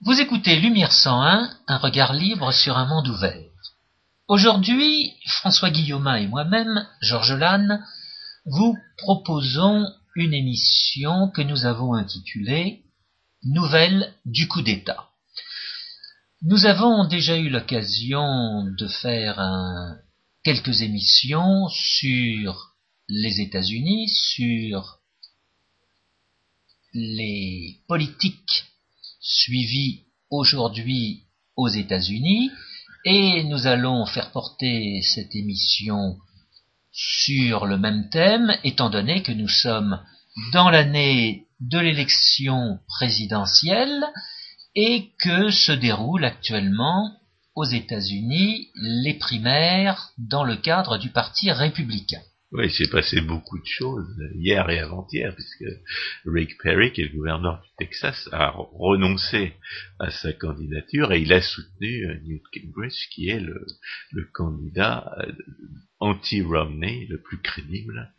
Vous écoutez Lumière 101, un regard libre sur un monde ouvert. Aujourd'hui, François Guillaumin et moi-même, Georges Lannes, vous proposons une émission que nous avons intitulée Nouvelles du coup d'État. Nous avons déjà eu l'occasion de faire quelques émissions sur les États-Unis, sur les politiques suivies aujourd'hui aux États-Unis et nous allons faire porter cette émission sur le même thème étant donné que nous sommes dans l'année de l'élection présidentielle et que se déroulent actuellement aux États-Unis les primaires dans le cadre du Parti républicain. Oui, il s'est passé beaucoup de choses hier et avant-hier, puisque Rick Perry, qui est le gouverneur du Texas, a renoncé à sa candidature et il a soutenu euh, Newt Gingrich, qui est le, candidat euh, anti-Romney le plus crédible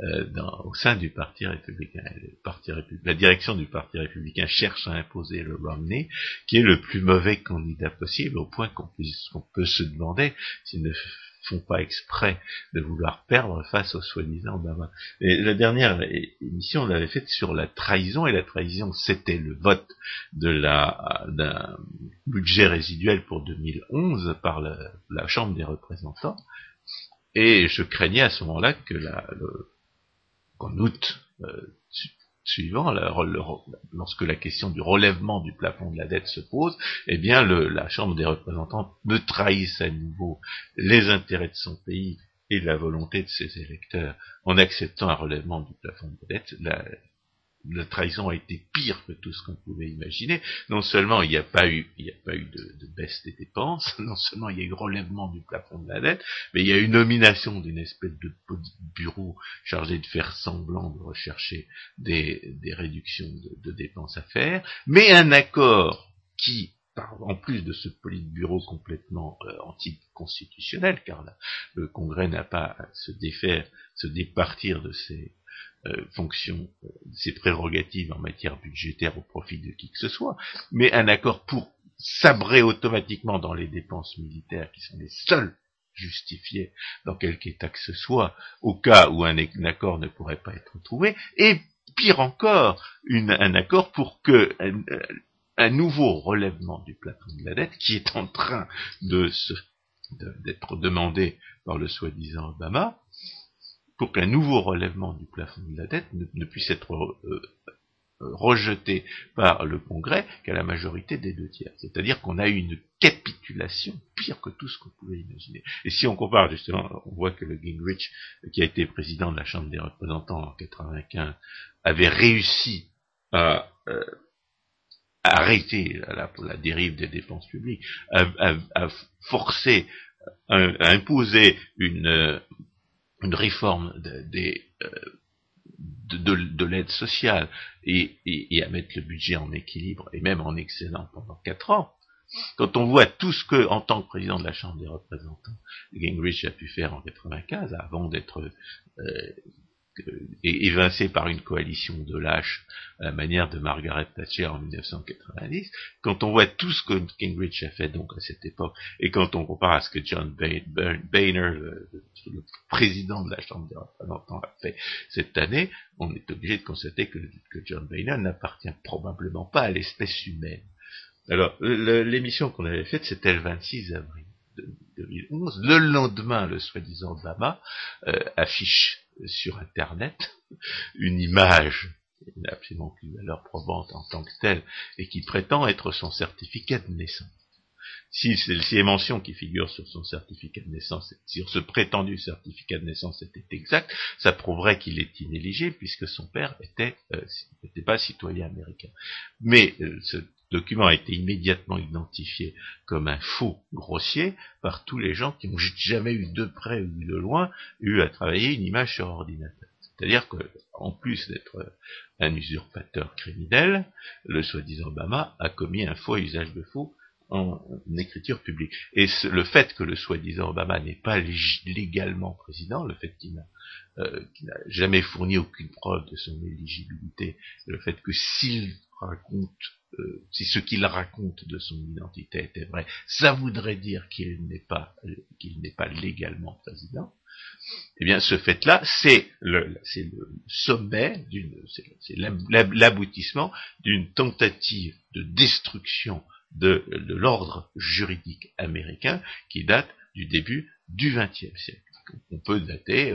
euh, au sein du Parti républicain. la direction du Parti républicain cherche à imposer le Romney, qui est le plus mauvais candidat possible, au point qu'on peut se demander s'il ne font pas exprès de vouloir perdre face au soi-disant. Et la dernière émission, on l'avait faite sur la trahison, et la trahison, c'était le vote de la d'un budget résiduel pour 2011 par la, Chambre des représentants. Et je craignais à ce moment-là que la, qu'en août euh, suivant, lorsque la question du relèvement du plafond de la dette se pose, eh bien la Chambre des représentants ne trahisse à nouveau les intérêts de son pays et la volonté de ses électeurs en acceptant un relèvement du plafond de la dette. La trahison a été pire que tout ce qu'on pouvait imaginer. Non seulement il n'y a pas eu, il a pas eu de, baisse des dépenses, non seulement il y a eu relèvement du plafond de la dette, mais il y a eu nomination d'une espèce de bureau chargé de faire semblant de rechercher des, des réductions de, de dépenses à faire, mais un accord qui en plus de ce politburo complètement euh, anticonstitutionnel, car le Congrès n'a pas à se défaire, se départir de ses euh, fonction euh, ses prérogatives en matière budgétaire au profit de qui que ce soit, mais un accord pour sabrer automatiquement dans les dépenses militaires qui sont les seules justifiées dans quelque état que ce soit, au cas où un, accord ne pourrait pas être trouvé, et pire encore, un accord pour que un, nouveau relèvement du plafond de la dette, qui est en train de d'être demandé par le soi-disant Obama, pour qu'un nouveau relèvement du plafond de la dette ne, puisse être euh, euh, rejeté par le Congrès qu'à la majorité des deux tiers. C'est-à-dire qu'on a eu une capitulation pire que tout ce qu'on pouvait imaginer. Et si on compare justement, on voit que le Gingrich, qui a été président de la Chambre des représentants en 95, avait réussi à, euh, arrêter la, la, dérive des dépenses publiques, à, forcer, à, imposer une, une réforme de, euh, de, de, l'aide sociale et, et, à mettre le budget en équilibre et même en excédent pendant quatre ans, quand on voit tout ce que, en tant que président de la Chambre des représentants, Gingrich a pu faire en 95, avant d'être euh, évincé par une coalition de lâches à la manière de Margaret Thatcher en 1990, quand on voit tout ce que Gingrich a fait donc à cette époque, et quand on compare à ce que John Boehner, le, président de la Chambre des représentants, a fait cette année, on est obligé de constater que, John Boehner n'appartient probablement pas à l'espèce humaine. Alors, l'émission qu'on avait faite, c'était le 26 avril 2011. Le lendemain, le soi-disant Obama euh, affiche sur Internet une image qui n'a absolument plus valeur probante en tant que telle et qui prétend être son certificat de naissance. Si, les mentions qui figurent sur son certificat de naissance, sur ce prétendu certificat de naissance était exact, ça prouverait qu'il est inéligible puisque son père était n'était euh, pas citoyen américain. Mais euh, ce document a été immédiatement identifié comme un faux grossier par tous les gens qui n'ont jamais eu de près ou de loin eu à travailler une image sur ordinateur. C'est-à-dire que, en plus d'être un usurpateur criminel, le soi-disant Obama a commis un faux usage de faux en, écriture publique. Et le fait que le soi-disant Obama n'est pas légalement président, le fait qu'il n'a euh, jamais fourni aucune preuve de son éligibilité, le fait que s'il raconte euh, si ce qu'il raconte de son identité était vrai, ça voudrait dire qu'il n'est pas qu'il n'est pas légalement président. Eh bien, ce fait-là, c'est le, c'est le sommet d'une, c'est l'aboutissement d'une tentative de destruction de, de l'ordre juridique américain qui date du début du XXe siècle. On peut dater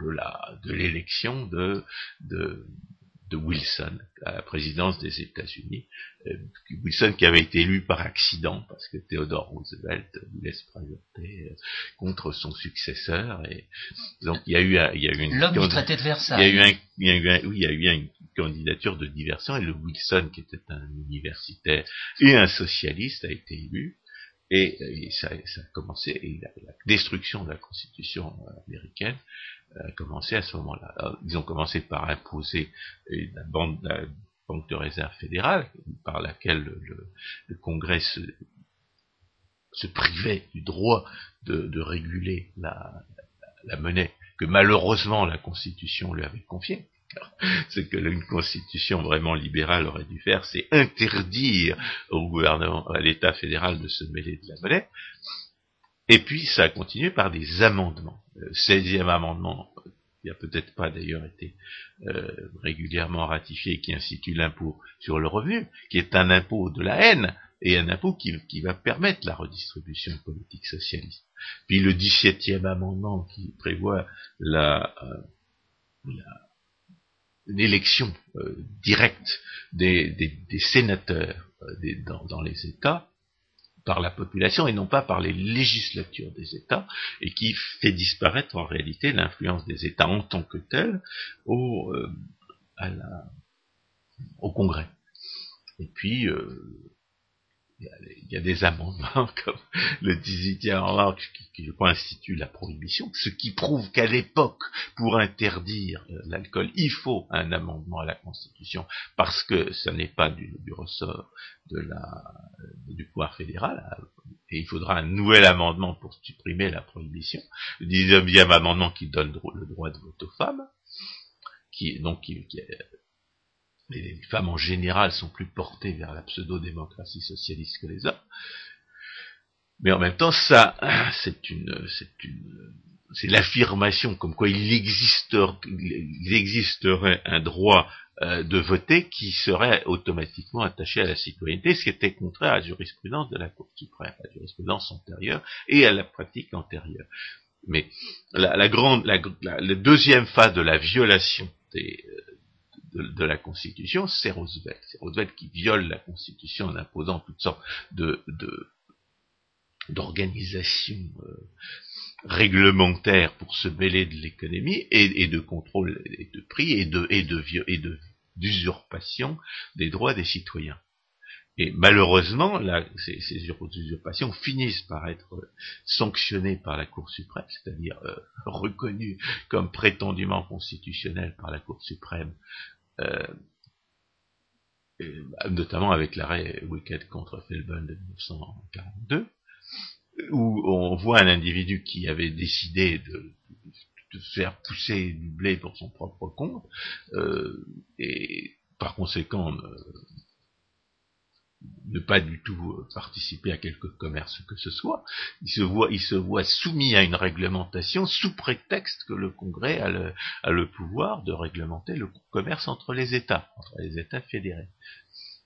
de la de l'élection de, de de Wilson à la présidence des États-Unis. Euh, Wilson qui avait été élu par accident parce que Theodore Roosevelt voulait se présenter euh, contre son successeur et donc il y a eu, il y a eu une l'homme du traité de Versailles. Il y a eu un, il y a eu oui, il y a eu une candidature de diversion et le Wilson qui était un universitaire et un socialiste a été élu. Et, ça, ça, a commencé, et la, destruction de la Constitution américaine a commencé à ce moment-là. Ils ont commencé par imposer la, banque de réserve fédérale, par laquelle le, Congrès se, privait du droit de, réguler la, monnaie que malheureusement la Constitution lui avait confiée. Ce que une constitution vraiment libérale aurait dû faire, c'est interdire au gouvernement, à l'État fédéral de se mêler de la monnaie. Et puis, ça a continué par des amendements. Le 16e amendement, qui a peut-être pas d'ailleurs été euh, régulièrement ratifié, qui institue l'impôt sur le revenu, qui est un impôt de la haine, et un impôt qui, va permettre la redistribution politique socialiste. Puis le 17e amendement qui prévoit la, euh, l'élection euh, directe des, sénateurs dans, dans, les États, par la population et non pas par les législatures des États, et qui fait disparaître en réalité l'influence des États en tant que tels au, euh, au Congrès. Et puis, il y, a des amendements comme le 18e qui, qui, crois, institue la prohibition, ce qui prouve qu'à l'époque, pour interdire euh, l'alcool, il faut un amendement à la Constitution, parce que ce n'est pas du, ressort de la, euh, du pouvoir fédéral, euh, et il faudra un nouvel amendement pour supprimer la prohibition. Le 19e amendement qui donne le droit de vote aux femmes, qui, donc, qui, qui les femmes en général sont plus portées vers la pseudo-démocratie socialiste que les hommes. Mais en même temps, ça, c'est une, c'est une, c'est l'affirmation comme quoi il, existerait, il existerait un droit euh, de voter qui serait automatiquement attaché à la citoyenneté, ce qui était contraire à la jurisprudence de la Cour suprême, à la jurisprudence antérieure et à la pratique antérieure. Mais la, la grande, la, la, deuxième phase de la violation des, de, la Constitution, c'est Roosevelt. C'est Roosevelt qui viole la Constitution en imposant toutes sortes d'organisations euh, réglementaires pour se mêler de l'économie et, de contrôle de prix et de de et de d'usurpation des droits des citoyens. Et malheureusement, ces, usurpations finissent par être sanctionnées par la Cour suprême, c'est-à-dire euh, reconnues comme prétendument constitutionnelles par la Cour suprême notamment avec l'arrêt Wicked contre Felben de 1942, où on voit un individu qui avait décidé de, faire pousser du blé pour son propre compte, euh, et par conséquent ne pas du tout euh, participer à quelque commerce que ce soit, il se voit, soumis à une réglementation sous prétexte que le Congrès a le, pouvoir de réglementer le commerce entre les États, entre les États fédérés.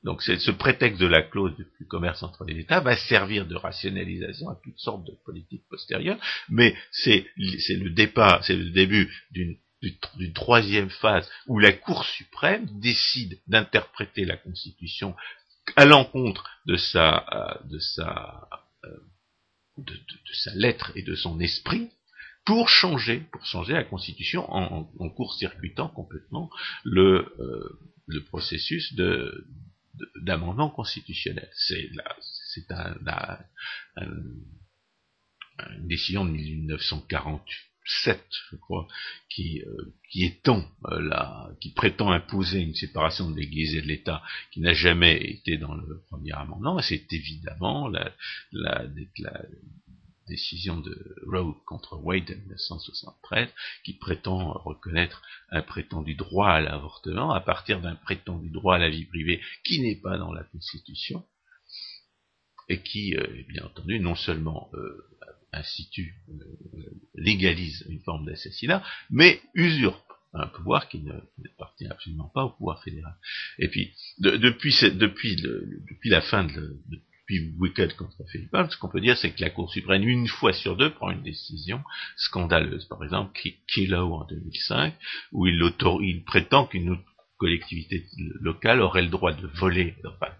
Donc ce prétexte de la clause du commerce entre les États va servir de rationalisation à toutes sortes de politiques postérieures, mais c'est le départ, c'est le début d'une troisième phase où la Cour suprême décide d'interpréter la Constitution à l'encontre de sa, euh, de sa, euh, de, sa lettre et de son esprit, pour changer, pour changer la Constitution en, court-circuitant complètement le, euh, le processus de, d'amendement constitutionnel. C'est c'est un, une décision de 1948 7, je crois, qui, euh, qui euh, la, qui prétend imposer une séparation de l'Église et de l'État, qui n'a jamais été dans le premier amendement, c'est évidemment la, décision de Roe contre Wade en 1973, qui prétend reconnaître un prétendu droit à l'avortement à partir d'un prétendu droit à la vie privée qui n'est pas dans la Constitution, et qui, euh, bien entendu, non seulement institue, euh, légalise une forme d'assassinat, mais usurpe un pouvoir qui ne appartient absolument pas au pouvoir fédéral. Et puis, depuis, la fin de, depuis Wicked contre Philippe ce qu'on peut dire, c'est que la Cour suprême, une fois sur deux, prend une décision scandaleuse. Par exemple, Kilo en 2005, où il, il prétend qu'une collectivité locale aurait le droit de voler, enfin,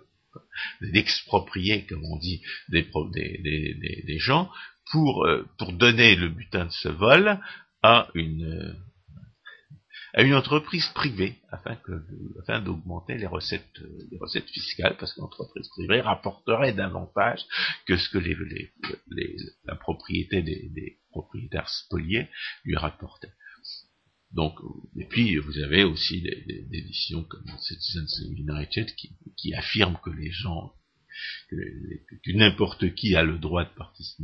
d'exproprier, comme on dit, des, gens pour, euh, pour donner le butin de ce vol à une, une entreprise privée afin d'augmenter les recettes recettes fiscales parce que l'entreprise privée rapporterait davantage que ce que les, la propriété des, propriétaires spoliés lui rapportait. Donc, et puis vous avez aussi des, des, décisions comme Citizens United qui, qui affirment que les gens que, n'importe qui a le droit de,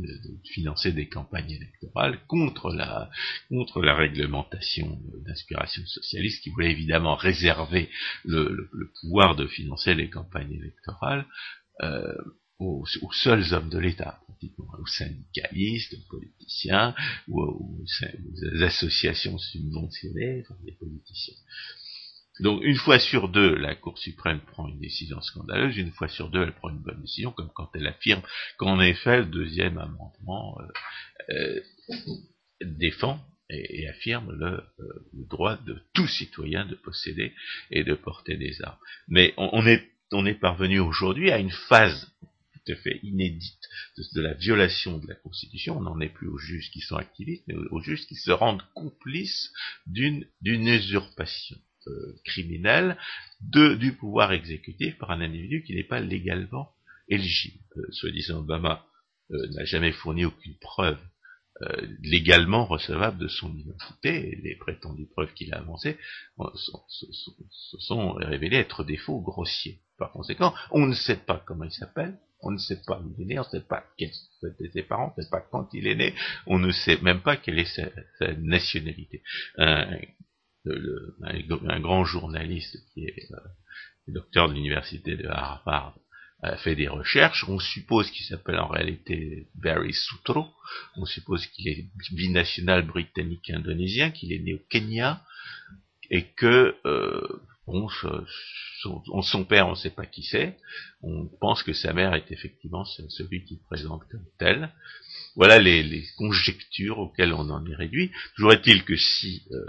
de, financer des campagnes électorales contre la, contre la réglementation d'inspiration socialiste qui voulait évidemment réserver le, pouvoir de financer les campagnes électorales. Euh, aux, seuls hommes de l'État, aux syndicalistes, aux politiciens, ou aux, aux associations subventionnées, enfin, des politiciens. Donc une fois sur deux, la Cour suprême prend une décision scandaleuse, une fois sur deux, elle prend une bonne décision, comme quand elle affirme qu'en effet, le deuxième amendement euh, euh, défend et, affirme euh, le, droit de tout citoyen de posséder et de porter des armes. Mais on, est, on est parvenu aujourd'hui à une phase fait inédite de, la violation de la Constitution. On n'en est plus aux juges qui sont activistes, mais aux juges qui se rendent complices d'une usurpation. Euh, criminel de, du pouvoir exécutif par un individu qui n'est pas légalement éligible. Euh, soit disant Obama euh, n'a jamais fourni aucune preuve légalement recevable de son identité, et les prétendues preuves qu'il a avancées se sont révélées être des faux grossiers. Par conséquent, on ne sait pas comment il s'appelle, on ne sait pas où il est né, on ne sait pas qui sont ses parents, on ne sait pas quand il est né, on ne sait même pas quelle est sa, nationalité un, grand journaliste qui est euh, docteur de l'université de Harvard a fait des recherches. On suppose qu'il s'appelle en réalité Barry Sutro. On suppose qu'il est binational britannique-indonésien, qu'il est né au Kenya et que euh, bon, son, père, on ne sait pas qui c'est. On pense que sa mère est effectivement celui qui présente comme tel. Voilà les, conjectures auxquelles on en est réduit. Toujours est-il que si euh,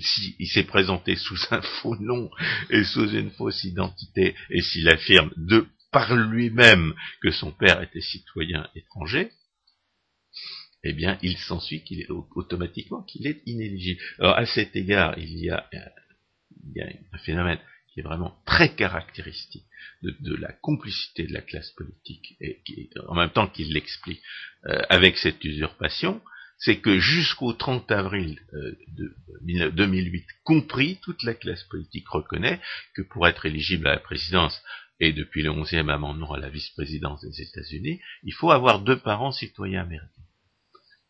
s'il s'est présenté sous un faux nom et sous une fausse identité, et s'il affirme de par lui-même que son père était citoyen étranger, eh bien, il s'ensuit qu'il est automatiquement qu'il est inéligible. Alors, à cet égard, il y a, un phénomène qui est vraiment très caractéristique de, la complicité de la classe politique, et qui, en même temps qu'il l'explique euh, avec cette usurpation, c'est que jusqu'au 30 avril euh, de 2008 compris, toute la classe politique reconnaît que pour être éligible à la présidence et depuis le 11e amendement à la vice-présidence des États-Unis, il faut avoir deux parents citoyens américains.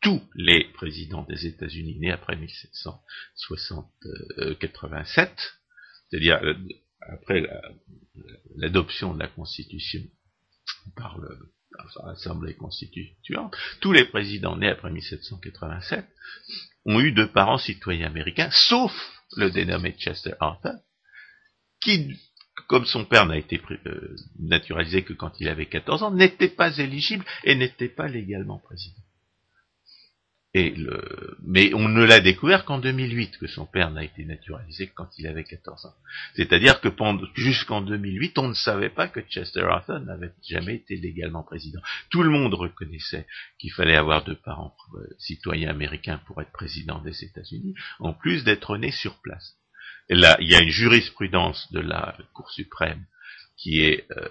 Tous les présidents des États-Unis nés après 1787, c'est-à-dire euh, après l'adoption de la Constitution par l'Assemblée constituante, tous les présidents nés après 1787 ont eu deux parents citoyens américains, sauf le dénommé Chester Arthur, qui, comme son père n'a été euh, naturalisé que quand il avait 14 ans, n'était pas éligible et n'était pas légalement président. Mais on ne l'a découvert qu'en 2008 que son père n'a été naturalisé quand il avait 14 ans. C'est-à-dire que jusqu'en 2008, on ne savait pas que Chester Arthur n'avait jamais été légalement président. Tout le monde reconnaissait qu'il fallait avoir deux parents euh, citoyens américains pour être président des États-Unis, en plus d'être né sur place. Là, il y a une jurisprudence de la Cour suprême qui est euh,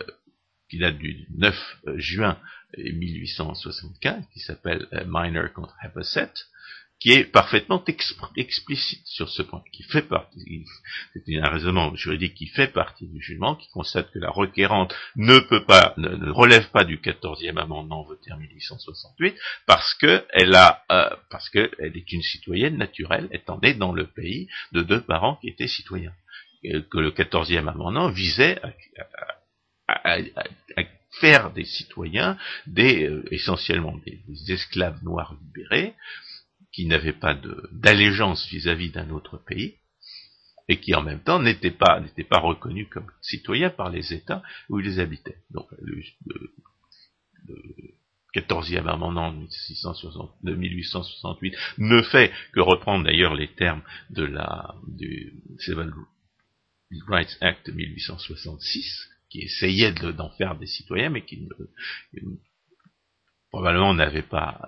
qui date du 9 euh, juin 1875, qui s'appelle euh, Minor contre Hepset, qui est parfaitement explicite sur ce point, qui fait partie, c'est un raisonnement juridique qui fait partie du jugement, qui constate que la requérante ne peut pas, ne, relève pas du 14e amendement voté en 1868, parce que elle a, euh, parce qu'elle est une citoyenne naturelle, étant née dans le pays de deux parents qui étaient citoyens. que le 14e amendement visait à, faire des citoyens des euh, essentiellement des, esclaves noirs libérés qui n'avaient pas d'allégeance vis-à-vis d'un autre pays et qui en même temps n'étaient pas n'étaient pas reconnus comme citoyens par les États où ils habitaient. Donc le, 14e amendement de 1868 ne fait que reprendre d'ailleurs les termes de la du Civil Rights Act de 1866 qui essayait d'en faire des citoyens, mais qui probablement n'avait pas,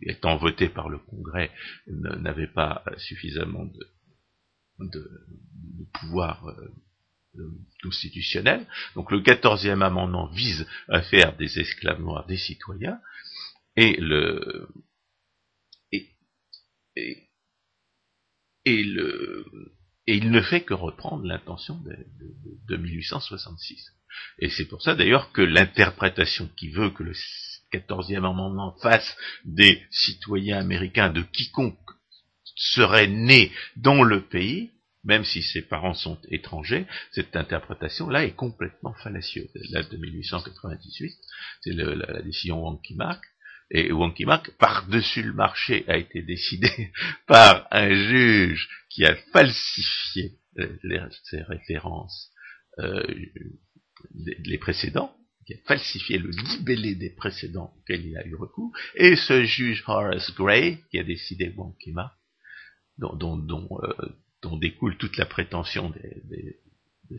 étant voté par le Congrès, n'avait pas suffisamment de, pouvoir euh, constitutionnel. Donc le quatorzième amendement vise à faire des esclaves noirs des citoyens, et le et, et le et il ne fait que reprendre l'intention de, de, 1866. Et c'est pour ça d'ailleurs que l'interprétation qui veut que le 14e amendement fasse des citoyens américains de quiconque serait né dans le pays, même si ses parents sont étrangers, cette interprétation-là est complètement fallacieuse. Là, de 1898, c'est la, décision Wonky Mark, et Wonky Mark, par-dessus le marché, a été décidé par un juge qui a falsifié les, ses références, euh, les précédents, qui a falsifié le libellé des précédents auxquels il a eu recours, et ce juge Horace Gray, qui a décidé Mark, dont, euh, dont, découle toute la prétention des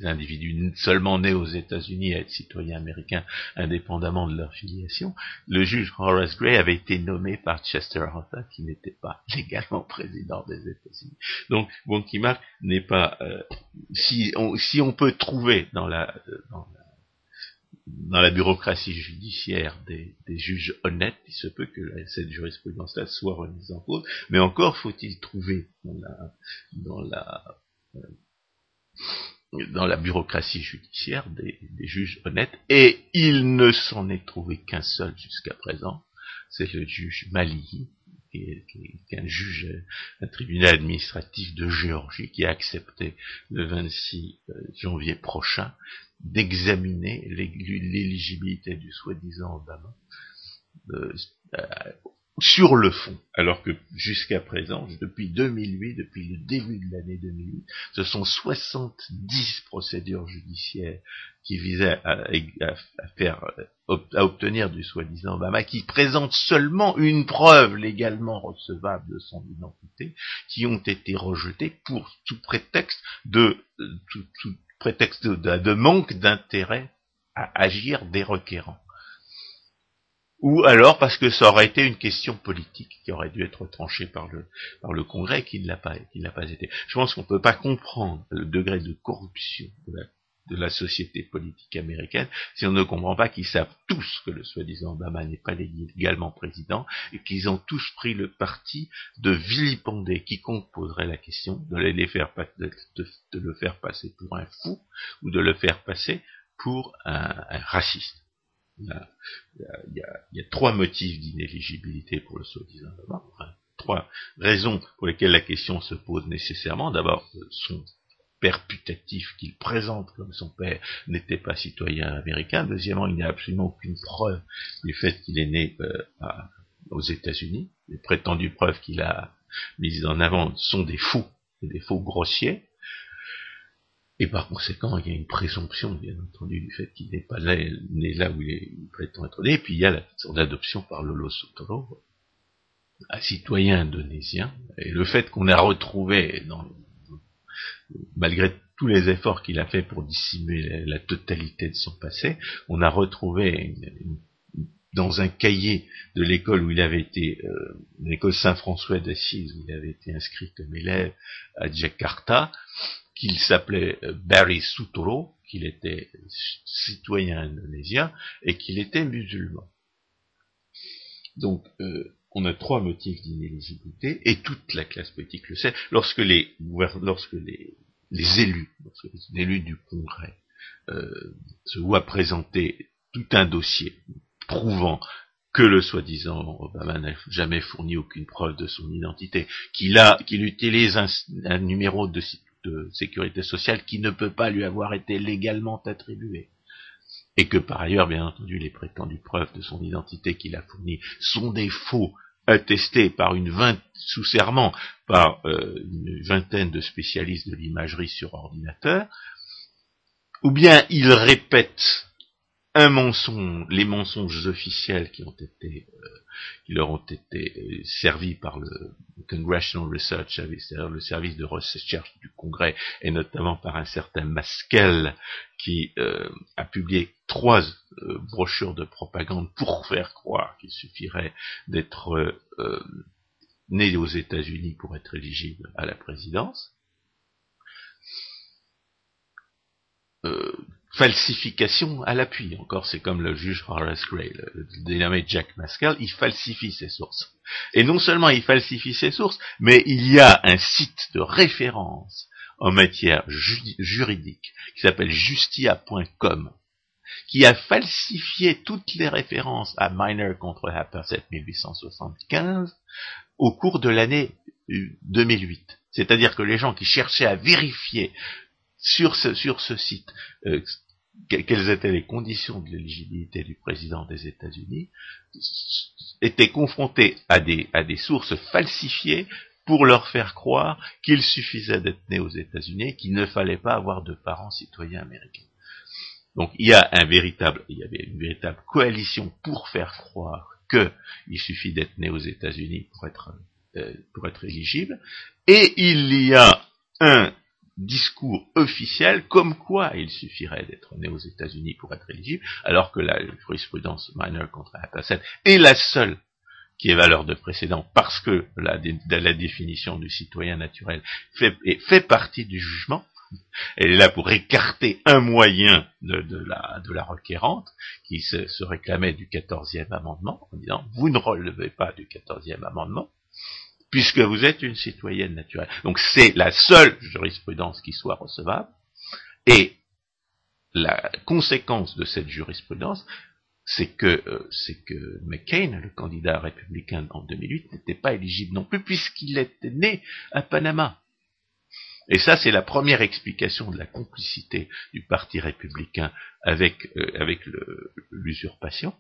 individus seulement nés aux États-Unis à être citoyens américains indépendamment de leur filiation, le juge Horace Gray avait été nommé par Chester Arthur qui n'était pas légalement président des États-Unis. Donc, Wonky Mark n'est pas... Euh, si, on, si on peut trouver dans la, dans la dans la bureaucratie judiciaire des, juges honnêtes, il se peut que cette jurisprudence-là soit remise en cause, mais encore faut-il trouver dans la, dans la euh, dans la bureaucratie judiciaire des, juges honnêtes, et il ne s'en est trouvé qu'un seul jusqu'à présent, c'est le juge Mali, qui est, un juge, un tribunal administratif de Géorgie, qui a accepté le 26 euh, janvier prochain d'examiner l'éligibilité du soi-disant Obama euh, sur le fond, alors que jusqu'à présent, depuis 2008, depuis le début de l'année 2008, ce sont 70 procédures judiciaires qui visaient à, faire, à obtenir du soi-disant Obama, qui présentent seulement une preuve légalement recevable de son identité, qui ont été rejetées pour tout prétexte de, tout, prétexte de manque d'intérêt à agir des requérants ou alors parce que ça aurait été une question politique qui aurait dû être tranchée par le, par le Congrès qui ne l'a pas, qui n'a pas été. Je pense qu'on ne peut pas comprendre le degré de corruption de la, de la société politique américaine si on ne comprend pas qu'ils savent tous que le soi-disant Obama n'est pas légalement président et qu'ils ont tous pris le parti de vilipender quiconque poserait la question, de, le faire passer pour un fou ou de le faire passer pour un raciste. Il y a, trois motifs d'inéligibilité pour le soi-disant trois raisons pour lesquelles la question se pose nécessairement. D'abord, son père putatif qu'il présente comme son père n'était pas citoyen américain. Deuxièmement, il n'y a absolument aucune preuve du fait qu'il est né euh, aux États-Unis. Les prétendues preuves qu'il a mises en avant sont des faux, des faux grossiers. Et par conséquent, il y a une présomption, bien entendu, du fait qu'il n'est pas né là où il, prétend être né. Et puis il y a son adoption par Lolo Sotoro, un citoyen indonésien. Et le fait qu'on a retrouvé, malgré tous les efforts qu'il a fait pour dissimuler la, totalité de son passé, on a retrouvé dans un cahier de l'école où il avait été, euh, l'école Saint-François d'Assise, où il avait été inscrit comme élève à Jakarta, qu'il s'appelait euh, Barry Sutoro, qu'il était citoyen indonésien et qu'il était musulman. Donc, euh, on a trois motifs d'inéligibilité, et toute la classe politique le sait, lorsque les, lorsque les, élus, lorsque les élus du Congrès euh, se voient présenter tout un dossier prouvant que le soi-disant Obama n'a jamais fourni aucune preuve de son identité, qu'il a, qu'il utilise un, numéro de, de, sécurité sociale qui ne peut pas lui avoir été légalement attribué, et que par ailleurs, bien entendu, les prétendues preuves de son identité qu'il a fournies sont des faux attestés par une sous serment par euh, une vingtaine de spécialistes de l'imagerie sur ordinateur, ou bien il répète un mensonge, les mensonges officiels qui ont été, euh, qui leur ont été euh, servis par le Congressional Research Service, c'est-à-dire le service de recherche du Congrès, et notamment par un certain Maskell, qui euh, a publié trois brochures de propagande pour faire croire qu'il suffirait d'être né aux États-Unis pour être éligible à la présidence. Euh, falsification à l'appui. Encore, c'est comme le juge Horace Gray, le, dénommé Jack Maskell, il falsifie ses sources. Et non seulement il falsifie ses sources, mais il y a un site de référence en matière juridique qui s'appelle justia.com qui a falsifié toutes les références à Miner contre Happersett 1875 au cours de l'année 2008. C'est-à-dire que les gens qui cherchaient à vérifier sur ce, sur ce site euh, quelles étaient les conditions de l'éligibilité du président des États-Unis, étaient confrontés à des, à des sources falsifiées pour leur faire croire qu'il suffisait d'être né aux États-Unis, qu'il ne fallait pas avoir de parents citoyens américains. Donc il y a un véritable, il y avait une véritable coalition pour faire croire qu'il suffit d'être né aux États-Unis pour être euh, pour être éligible, et il y a un discours officiel comme quoi il suffirait d'être né aux États-Unis pour être éligible, alors que la jurisprudence minor contre Hapasset est la seule qui est valeur de précédent parce que la, définition du citoyen naturel fait, partie du jugement. Elle est là pour écarter un moyen de, la, requérante qui se, se réclamait du quatorzième amendement en disant vous ne relevez pas du quatorzième amendement puisque vous êtes une citoyenne naturelle. Donc c'est la seule jurisprudence qui soit recevable, et la conséquence de cette jurisprudence, c'est que, euh, McCain, le candidat républicain en 2008, n'était pas éligible non plus, puisqu'il était né à Panama. Et ça, c'est la première explication de la complicité du Parti républicain avec, euh, avec l'usurpation,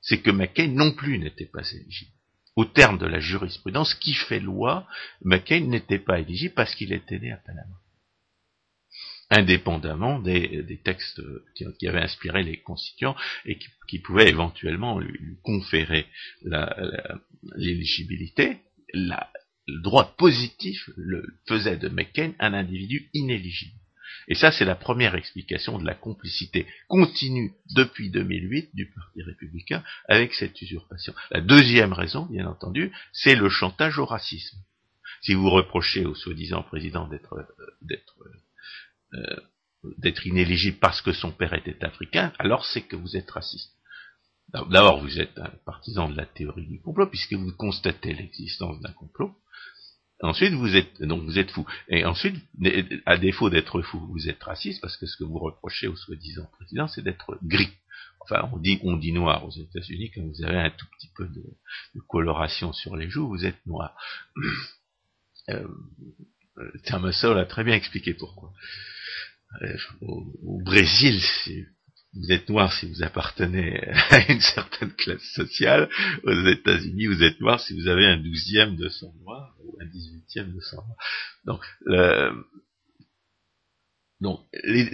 c'est que McCain non plus n'était pas éligible au terme de la jurisprudence qui fait loi, McCain n'était pas éligible parce qu'il était né à Panama. Indépendamment des, textes qui, avaient inspiré les constituants et qui, pouvaient éventuellement lui, conférer l'éligibilité, le droit positif le faisait de McCain un individu inéligible. Et ça, c'est la première explication de la complicité continue depuis 2008 du Parti républicain avec cette usurpation. La deuxième raison, bien entendu, c'est le chantage au racisme. Si vous reprochez au soi-disant président d'être euh, euh, d'être inéligible parce que son père était africain, alors c'est que vous êtes raciste. D'abord, vous êtes un partisan de la théorie du complot, puisque vous constatez l'existence d'un complot. Ensuite, vous êtes donc vous êtes fou. Et ensuite, à défaut d'être fou, vous êtes raciste parce que ce que vous reprochez au soi-disant président, c'est d'être gris. Enfin, on dit on dit noir aux États-Unis quand vous avez un tout petit peu de, coloration sur les joues, vous êtes noir. Euh, Thomas l'a très bien expliqué pourquoi. Euh, au, au, Brésil, vous êtes noir si vous appartenez à une certaine classe sociale. Aux États-Unis, vous êtes noir si vous avez un douzième de sang noir ou un dix-huitième de sang noir. Donc, donc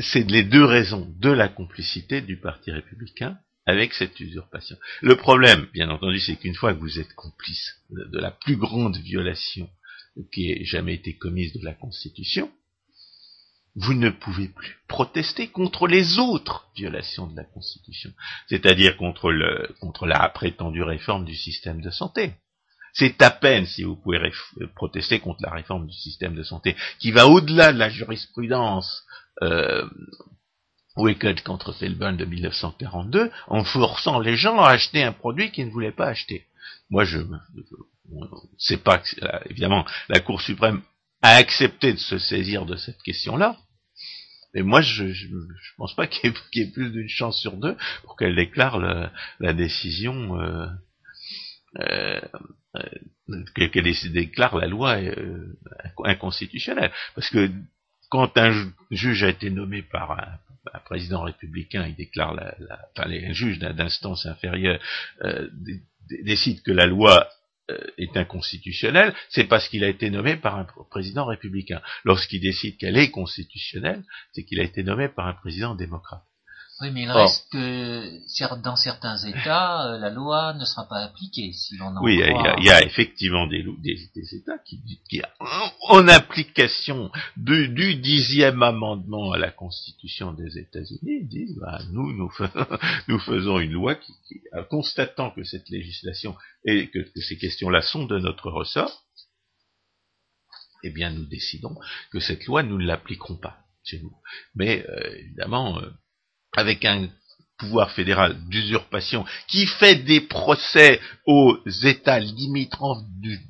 c'est les deux raisons de la complicité du Parti républicain avec cette usurpation. Le problème, bien entendu, c'est qu'une fois que vous êtes complice de la plus grande violation qui ait jamais été commise de la Constitution, vous ne pouvez plus protester contre les autres violations de la Constitution, c'est-à-dire contre, contre la prétendue réforme du système de santé. C'est à peine si vous pouvez protester contre la réforme du système de santé, qui va au-delà de la jurisprudence euh, Wicked contre Felburn de 1942, en forçant les gens à acheter un produit qu'ils ne voulaient pas acheter. moi, je, c'est pas évidemment la Cour suprême a accepté de se saisir de cette question-là. Mais moi, je, je, pense pas qu'il y, ait plus d'une chance sur deux pour qu'elle déclare la décision, euh, euh, euh qu'elle déclare la loi euh, inconstitutionnelle. Parce que quand un juge a été nommé par un, président républicain, il déclare la, enfin, les juges d'instance inférieure euh, décide que la loi est inconstitutionnelle, c'est parce qu'il a été nommé par un président républicain. Lorsqu'il décide qu'elle est constitutionnelle, c'est qu'il a été nommé par un président démocrate. Oui, mais il reste que dans certains États, euh, la loi ne sera pas appliquée si l'on en Oui, il y, a effectivement des, États qui, qui, en application du, dixième amendement à la Constitution des États-Unis, disent bah, nous, nous, faisons une loi qui, constatant que cette législation et que, ces questions-là sont de notre ressort, eh bien, nous décidons que cette loi, nous ne l'appliquerons pas chez nous. Mais euh, évidemment. Euh, avec un pouvoir fédéral d'usurpation qui fait des procès aux États limitrophes du,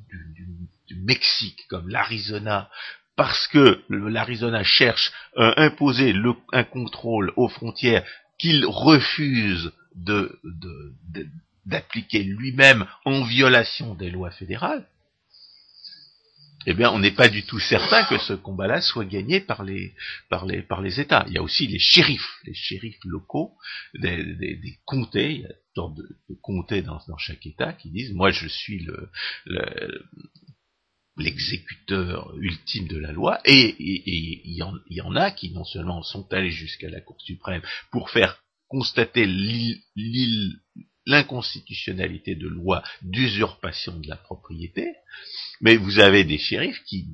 Mexique, comme l'Arizona, parce que l'Arizona cherche à imposer un contrôle aux frontières qu'il refuse d'appliquer lui-même en violation des lois fédérales, eh bien, on n'est pas du tout certain que ce combat-là soit gagné par les, par les, par les États. Il y a aussi les shérifs, les shérifs locaux, des, des, comtés, il y a sorte de, comtés dans, dans, chaque État qui disent, moi je suis le, l'exécuteur ultime de la loi, et il y, y, en a qui non seulement sont allés jusqu'à la Cour suprême pour faire constater l'inconstitutionnalité de lois d'usurpation de la propriété, mais vous avez des shérifs qui,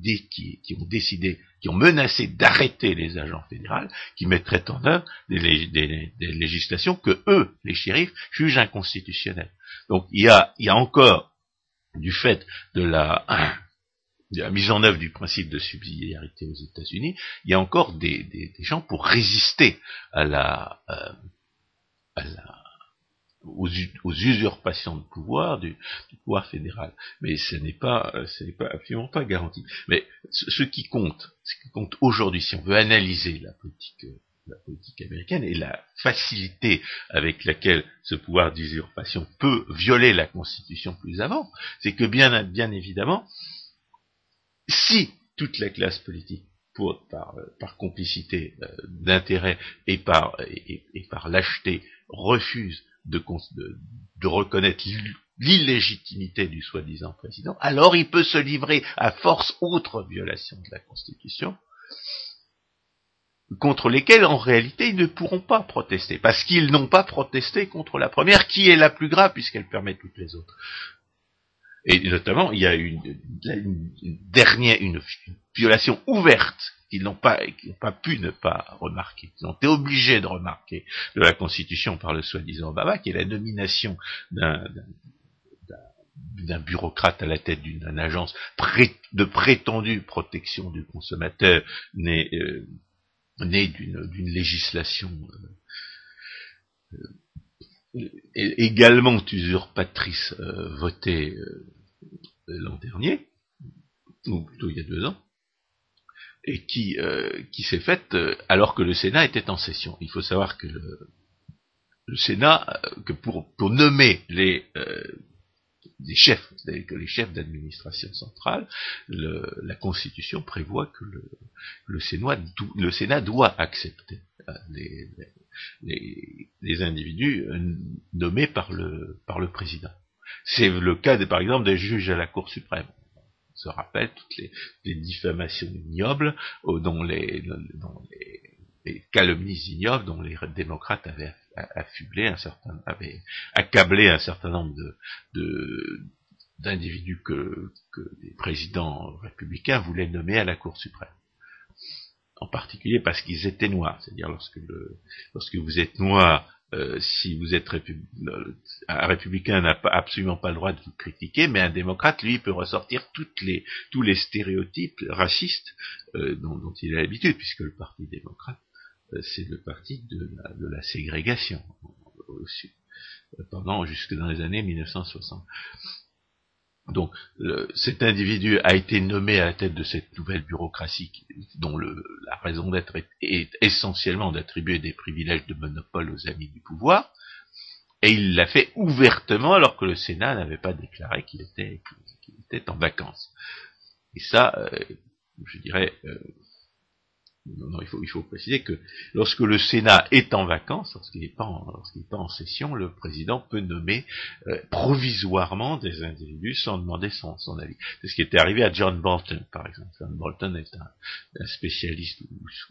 ont décidé, qui ont menacé d'arrêter les agents fédéraux, qui mettraient en œuvre des, législations que eux, les shérifs, jugent inconstitutionnelles. Donc il y a, il y a encore, du fait de la, mise en œuvre du principe de subsidiarité aux États-Unis, il y a encore des, gens pour résister à la, euh, à la aux, usurpations de pouvoir du, pouvoir fédéral. Mais ce n'est pas, euh, ce n'est pas absolument pas garanti. Mais ce, qui compte, ce qui compte aujourd'hui, si on veut analyser la politique, euh, la politique américaine et la facilité avec laquelle ce pouvoir d'usurpation peut violer la Constitution plus avant, c'est que bien, bien évidemment, si toute la classe politique pour, par, euh, par, complicité d'intérêt et par, et par lâcheté refuse de, reconnaître l'illégitimité du soi-disant président, alors il peut se livrer à force autre violation de la Constitution, contre lesquelles en réalité ils ne pourront pas protester, parce qu'ils n'ont pas protesté contre la première, qui est la plus grave puisqu'elle permet toutes les autres. Et notamment, il y a une, une dernière, une violation ouverte qu'ils n'ont pas, pas pu ne pas remarquer, qu'ils ont été obligés de remarquer de la Constitution par le soi-disant Obama, qui est la nomination d'un bureaucrate à la tête d'une agence de prétendue protection du consommateur né, euh, d'une législation euh, euh, également usurpatrice votée l'an dernier, ou plutôt il y a deux ans, et qui, euh, qui s'est faite euh, alors que le Sénat était en session. Il faut savoir que le, le Sénat, euh, que pour, pour nommer les, les chefs, que les chefs d'administration centrale, le, la Constitution prévoit que le, le, Sénat, doit accepter les, les, les, individus nommés par le, par le président. C'est le cas, par exemple, des juges à la Cour suprême se rappelle toutes les, diffamations ignobles euh, dont, les, calomnies ignobles dont les démocrates avaient affublé un certain, avaient accablé un certain nombre de, d'individus que, les présidents républicains voulaient nommer à la Cour suprême. En particulier parce qu'ils étaient noirs, c'est-à-dire lorsque, lorsque vous êtes noir euh, si vous êtes un républicain n'a absolument pas le droit de vous critiquer, mais un démocrate, lui, peut ressortir toutes les, tous les stéréotypes racistes euh, dont, il a l'habitude, puisque le Parti démocrate, euh, c'est le parti de la, de la ségrégation au sud. pendant jusque dans les années 1960. Donc, cet individu a été nommé à la tête de cette nouvelle bureaucratie dont la raison d'être est, essentiellement d'attribuer des privilèges de monopole aux amis du pouvoir, et il l'a fait ouvertement alors que le Sénat n'avait pas déclaré qu'il était, était, en vacances. Et ça, euh, je dirais, euh, non, non, il faut, il faut préciser que lorsque le Sénat est en vacances, lorsqu'il n'est pas, pas, en session, le président peut nommer euh, provisoirement des individus sans demander son, son avis. C'est ce qui était arrivé à John Bolton, par exemple. John Bolton est un, un spécialiste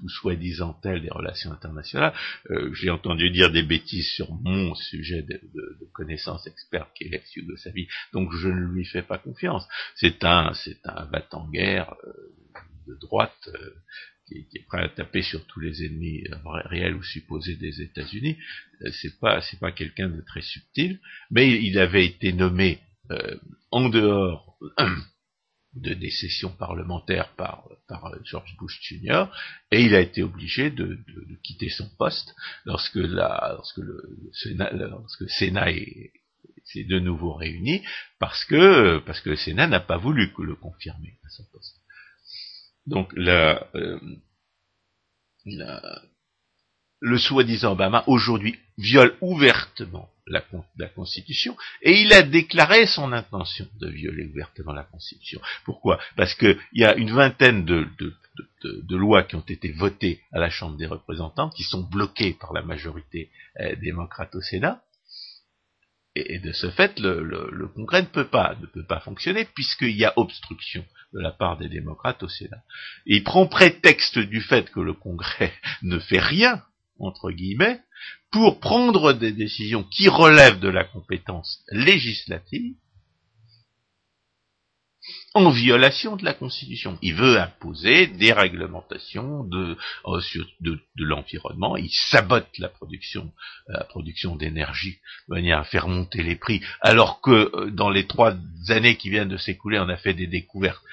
ou, soi-disant tel des relations internationales. Euh, J'ai entendu dire des bêtises sur mon sujet de, de, de connaissance experte qui est l'ex vie, donc je ne lui fais pas confiance. C'est un, c'est un battant-guerre euh, de droite euh, qui, est prêt à taper sur tous les ennemis réels ou supposés des États-Unis, euh, c'est pas c'est pas quelqu'un de très subtil, mais il avait été nommé euh, en dehors de des sessions parlementaires par, George Bush Jr. et il a été obligé de, quitter son poste lorsque lorsque le, Sénat lorsque le Sénat s'est de nouveau réuni parce que parce que le Sénat n'a pas voulu le confirmer à son poste. Donc euh, le soi-disant Obama aujourd'hui viole ouvertement la, Constitution et il a déclaré son intention de violer ouvertement la Constitution. Pourquoi? Parce qu'il y a une vingtaine de, lois qui ont été votées à la Chambre des représentants qui sont bloquées par la majorité euh, démocrate au Sénat et, de ce fait, le, Congrès ne peut pas ne peut pas fonctionner puisqu'il y a obstruction de la part des démocrates au Sénat. Il prend prétexte du fait que le Congrès ne fait rien entre guillemets pour prendre des décisions qui relèvent de la compétence législative en violation de la Constitution. Il veut imposer des réglementations de, euh, l'environnement, il sabote la production, euh, la production d'énergie de manière à faire monter les prix, alors que euh, dans les trois années qui viennent de s'écouler, on a fait des découvertes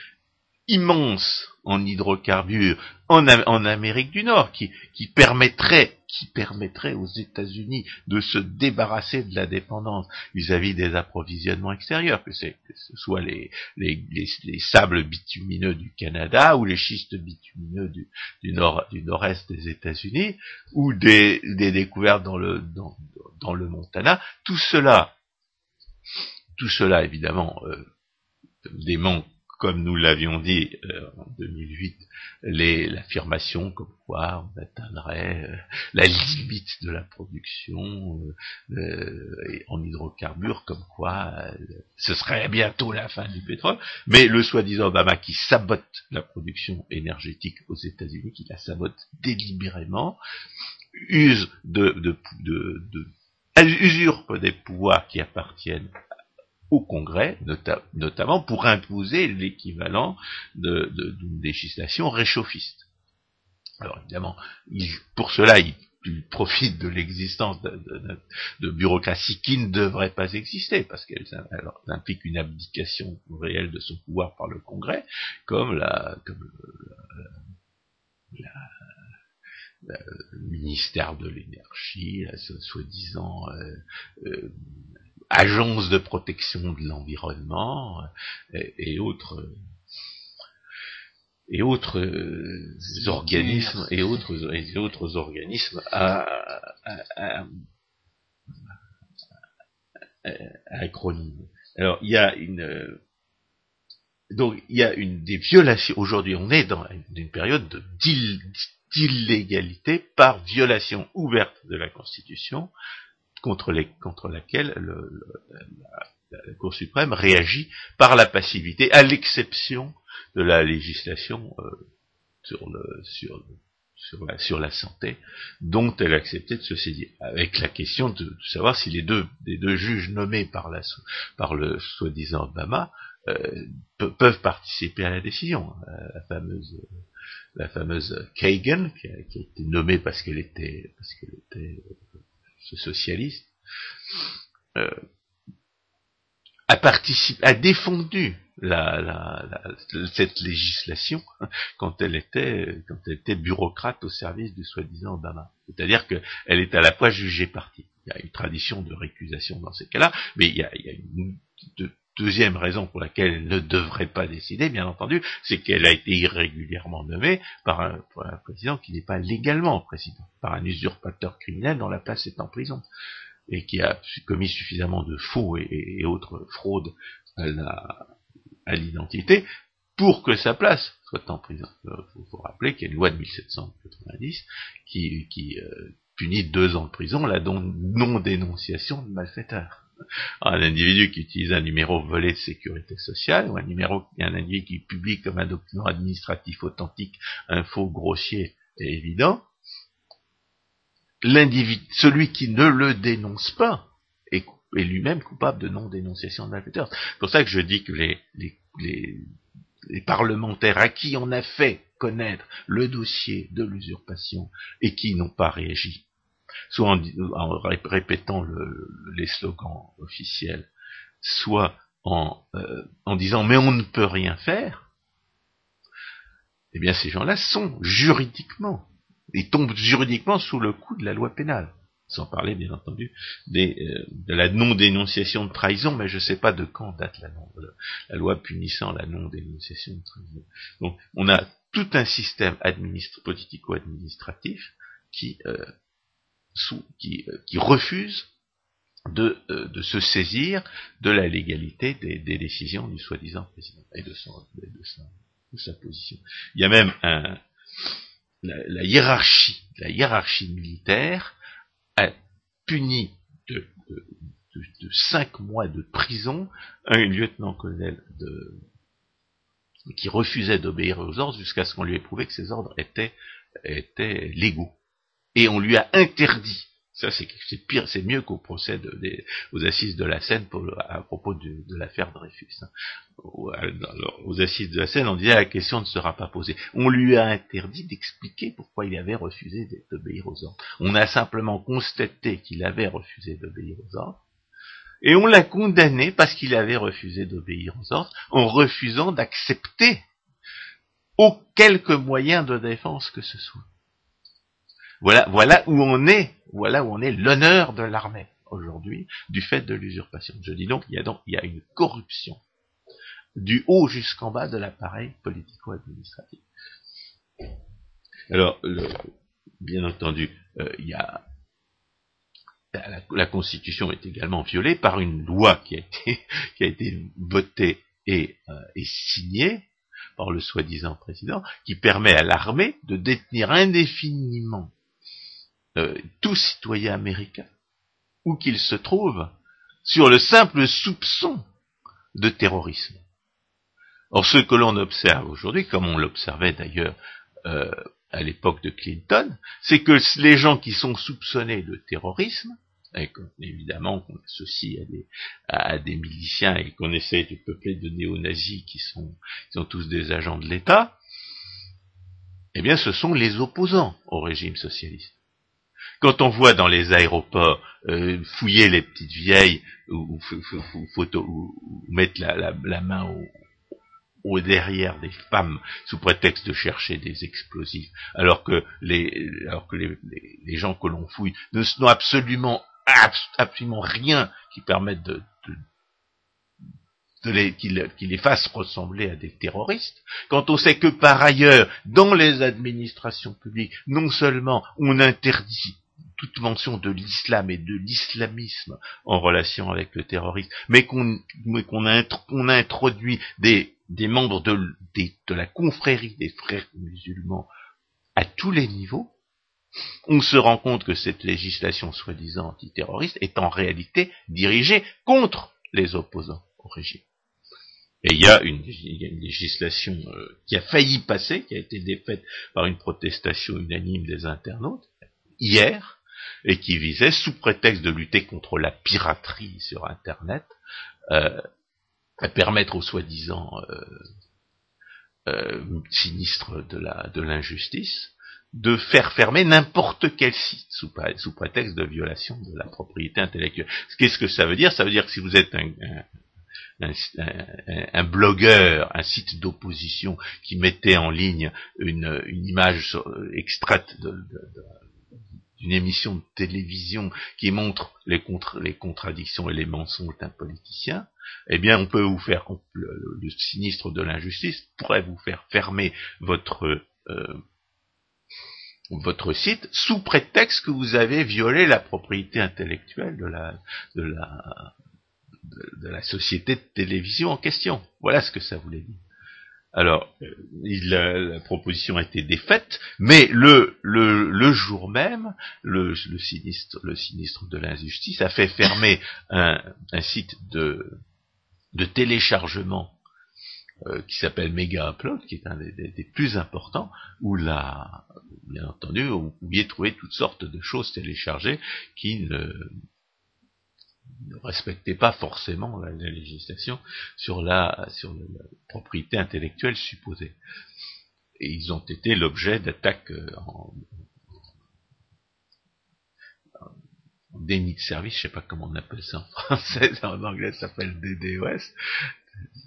immenses en hydrocarbures en, Amérique du Nord, qui, permettrait qui permettrait aux États-Unis de se débarrasser de la dépendance vis-à-vis des approvisionnements extérieurs, que, ce soit les, les, les, sables bitumineux du Canada ou les schistes bitumineux du, du nord du nord-est des États-Unis ou des, des découvertes dans le dans, dans le Montana. Tout cela, tout cela évidemment euh, démontre comme nous l'avions dit euh, en 2008, l'affirmation comme quoi on atteindrait euh, la limite de la production euh, en hydrocarbures, comme quoi ce serait bientôt la fin du pétrole, mais le soi-disant Obama qui sabote la production énergétique aux États-Unis, qui la sabote délibérément, use de, de, des pouvoirs qui appartiennent au Congrès, notamment pour imposer l'équivalent d'une législation réchauffiste. Alors évidemment, pour cela, il, profite de l'existence de, de, bureaucraties qui ne devraient pas exister, parce qu'elles impliquent une abdication réelle de son pouvoir par le Congrès, comme la, comme le ministère de l'énergie, soi-disant euh, euh, agences de protection de l'environnement euh, et, autres et autres organismes et autres et autres organismes à, à, acronyme. Alors il y a une donc il y a une des violations. Aujourd'hui, on est dans une période d'illégalité par violation ouverte de la Constitution, contre, les, contre laquelle le, la, la, Cour suprême réagit par la passivité, à l'exception de la législation euh, sur, le, sur, la, sur la santé, dont elle a accepté de se saisir, avec la question de, savoir si les deux, les deux juges nommés par, la, par le soi-disant Obama euh, peuvent participer à la décision. Euh, la fameuse la fameuse Kagan, qui a, qui a été nommée parce qu'elle était parce qu'elle était socialiste, euh, a participé, a défendu la, la, cette législation quand elle était quand elle était bureaucrate au service du soi-disant Obama. C'est-à-dire qu'elle est à la fois jugée partie. il y a une tradition de récusation dans ces cas-là, mais il y a, une deuxième raison pour laquelle elle ne devrait pas décider, bien entendu, c'est qu'elle a été irrégulièrement nommée par un, président qui n'est pas légalement président, par un usurpateur criminel dont la place est en prison, et qui a commis suffisamment de faux et, autres fraudes à l'identité pour que sa place soit en prison. Il euh, faut, rappeler qu'il y a une loi de 1790 qui, euh, punit deux ans de prison la non-dénonciation de malfaiteurs. Un individu qui utilise un numéro volé de sécurité sociale, ou un numéro, un individu qui publie comme un document administratif authentique un faux grossier et évident, celui qui ne le dénonce pas est, lui-même coupable de non-dénonciation de malfaiteurs. C'est pour ça que je dis que les, les les parlementaires à qui on a fait connaître le dossier de l'usurpation et qui n'ont pas réagi, soit en, répétant les slogans officiels, soit en, euh, en disant mais on ne peut rien faire, eh bien ces gens-là sont juridiquement, ils tombent juridiquement sous le coup de la loi pénale sans parler bien entendu euh, de la non-dénonciation de trahison, mais je ne sais pas de quand date la, la loi punissant la non-dénonciation de trahison. Donc on a tout un système politico-administratif qui, euh, qui, euh, qui, refuse de, de, se saisir de la légalité des, décisions du soi-disant président et de, sa, position. Il y a même un, la hiérarchie, la hiérarchie militaire a puni de, cinq mois de prison un lieutenant-colonel qui refusait d'obéir aux ordres jusqu'à ce qu'on lui ait prouvé que ces ordres étaient légaux. Et on lui a interdit ça, c'est pire, c'est mieux qu'au procès aux assises de la Seine pour, à propos de, l'affaire Dreyfus. Hein. Aux assises de la Seine, on disait la question ne sera pas posée. On lui a interdit d'expliquer pourquoi il avait refusé d'obéir aux ordres. On a simplement constaté qu'il avait refusé d'obéir aux ordres. Et on l'a condamné parce qu'il avait refusé d'obéir aux ordres, en refusant d'accepter au quelque moyen de défense que ce soit. Voilà, voilà où on est, voilà où on est l'honneur de l'armée aujourd'hui du fait de l'usurpation. Je dis donc, il y a donc, il y a une corruption du haut jusqu'en bas de l'appareil politico-administratif. Alors, bien entendu, euh, il y a la, Constitution est également violée par une loi qui a été, qui a été votée et, euh, et signée par le soi-disant président, qui permet à l'armée de détenir indéfiniment euh, tout citoyen américain, où qu'il se trouve, sur le simple soupçon de terrorisme. Or, ce que l'on observe aujourd'hui, comme on l'observait d'ailleurs euh, à l'époque de Clinton, c'est que les gens qui sont soupçonnés de terrorisme, et évidemment qu'on associe à des, miliciens et qu'on essaie de peupler de néo-nazis qui sont tous des agents de l'État, eh bien ce sont les opposants au régime socialiste. Quand on voit dans les aéroports euh, fouiller les petites vieilles ou, ou, mettre la, main au, au, derrière des femmes sous prétexte de chercher des explosifs, alors que les, alors que les, les, gens que l'on fouille ne n'ont absolument absolument rien qui permette de, de les, qui, les fasse ressembler à des terroristes, quand on sait que par ailleurs, dans les administrations publiques, non seulement on interdit toute mention de l'islam et de l'islamisme en relation avec le terrorisme, mais qu'on a, introduit des, membres de, de la confrérie des frères musulmans à tous les niveaux, on se rend compte que cette législation soi-disant antiterroriste est en réalité dirigée contre les opposants au régime. Et il y a une, législation euh, qui a failli passer, qui a été défaite par une protestation unanime des internautes, hier, et qui visait, sous prétexte de lutter contre la piraterie sur Internet, euh, à permettre aux soi-disant euh, euh, sinistres de la de l'injustice de faire fermer n'importe quel site sous, prétexte de violation de la propriété intellectuelle. Qu'est-ce que ça veut dire? Ça veut dire que si vous êtes un, un, un, blogueur, un site d'opposition qui mettait en ligne une, une image extraite de, de, d'une émission de télévision qui montre les, les, contradictions et les mensonges d'un politicien, eh bien, on peut vous faire, le, sinistre de l'injustice pourrait vous faire fermer votre, euh, votre site sous prétexte que vous avez violé la propriété intellectuelle de la, de la société de télévision en question. Voilà ce que ça voulait dire. Alors, la, proposition a été défaite, mais le, le, le jour même, le, le, sinistre, le sinistre de l'injustice a fait fermer un, un site de, de téléchargement euh, qui s'appelle Mega Upload, qui est un des, des, plus importants, où là, bien entendu, vous pouviez trouver toutes sortes de choses téléchargées qui ne, ne respectaient pas forcément la, législation sur la, sur la, propriété intellectuelle supposée. Et ils ont été l'objet d'attaques euh, en, déni de service, je sais pas comment on appelle ça en français, en anglais ça s'appelle DDoS,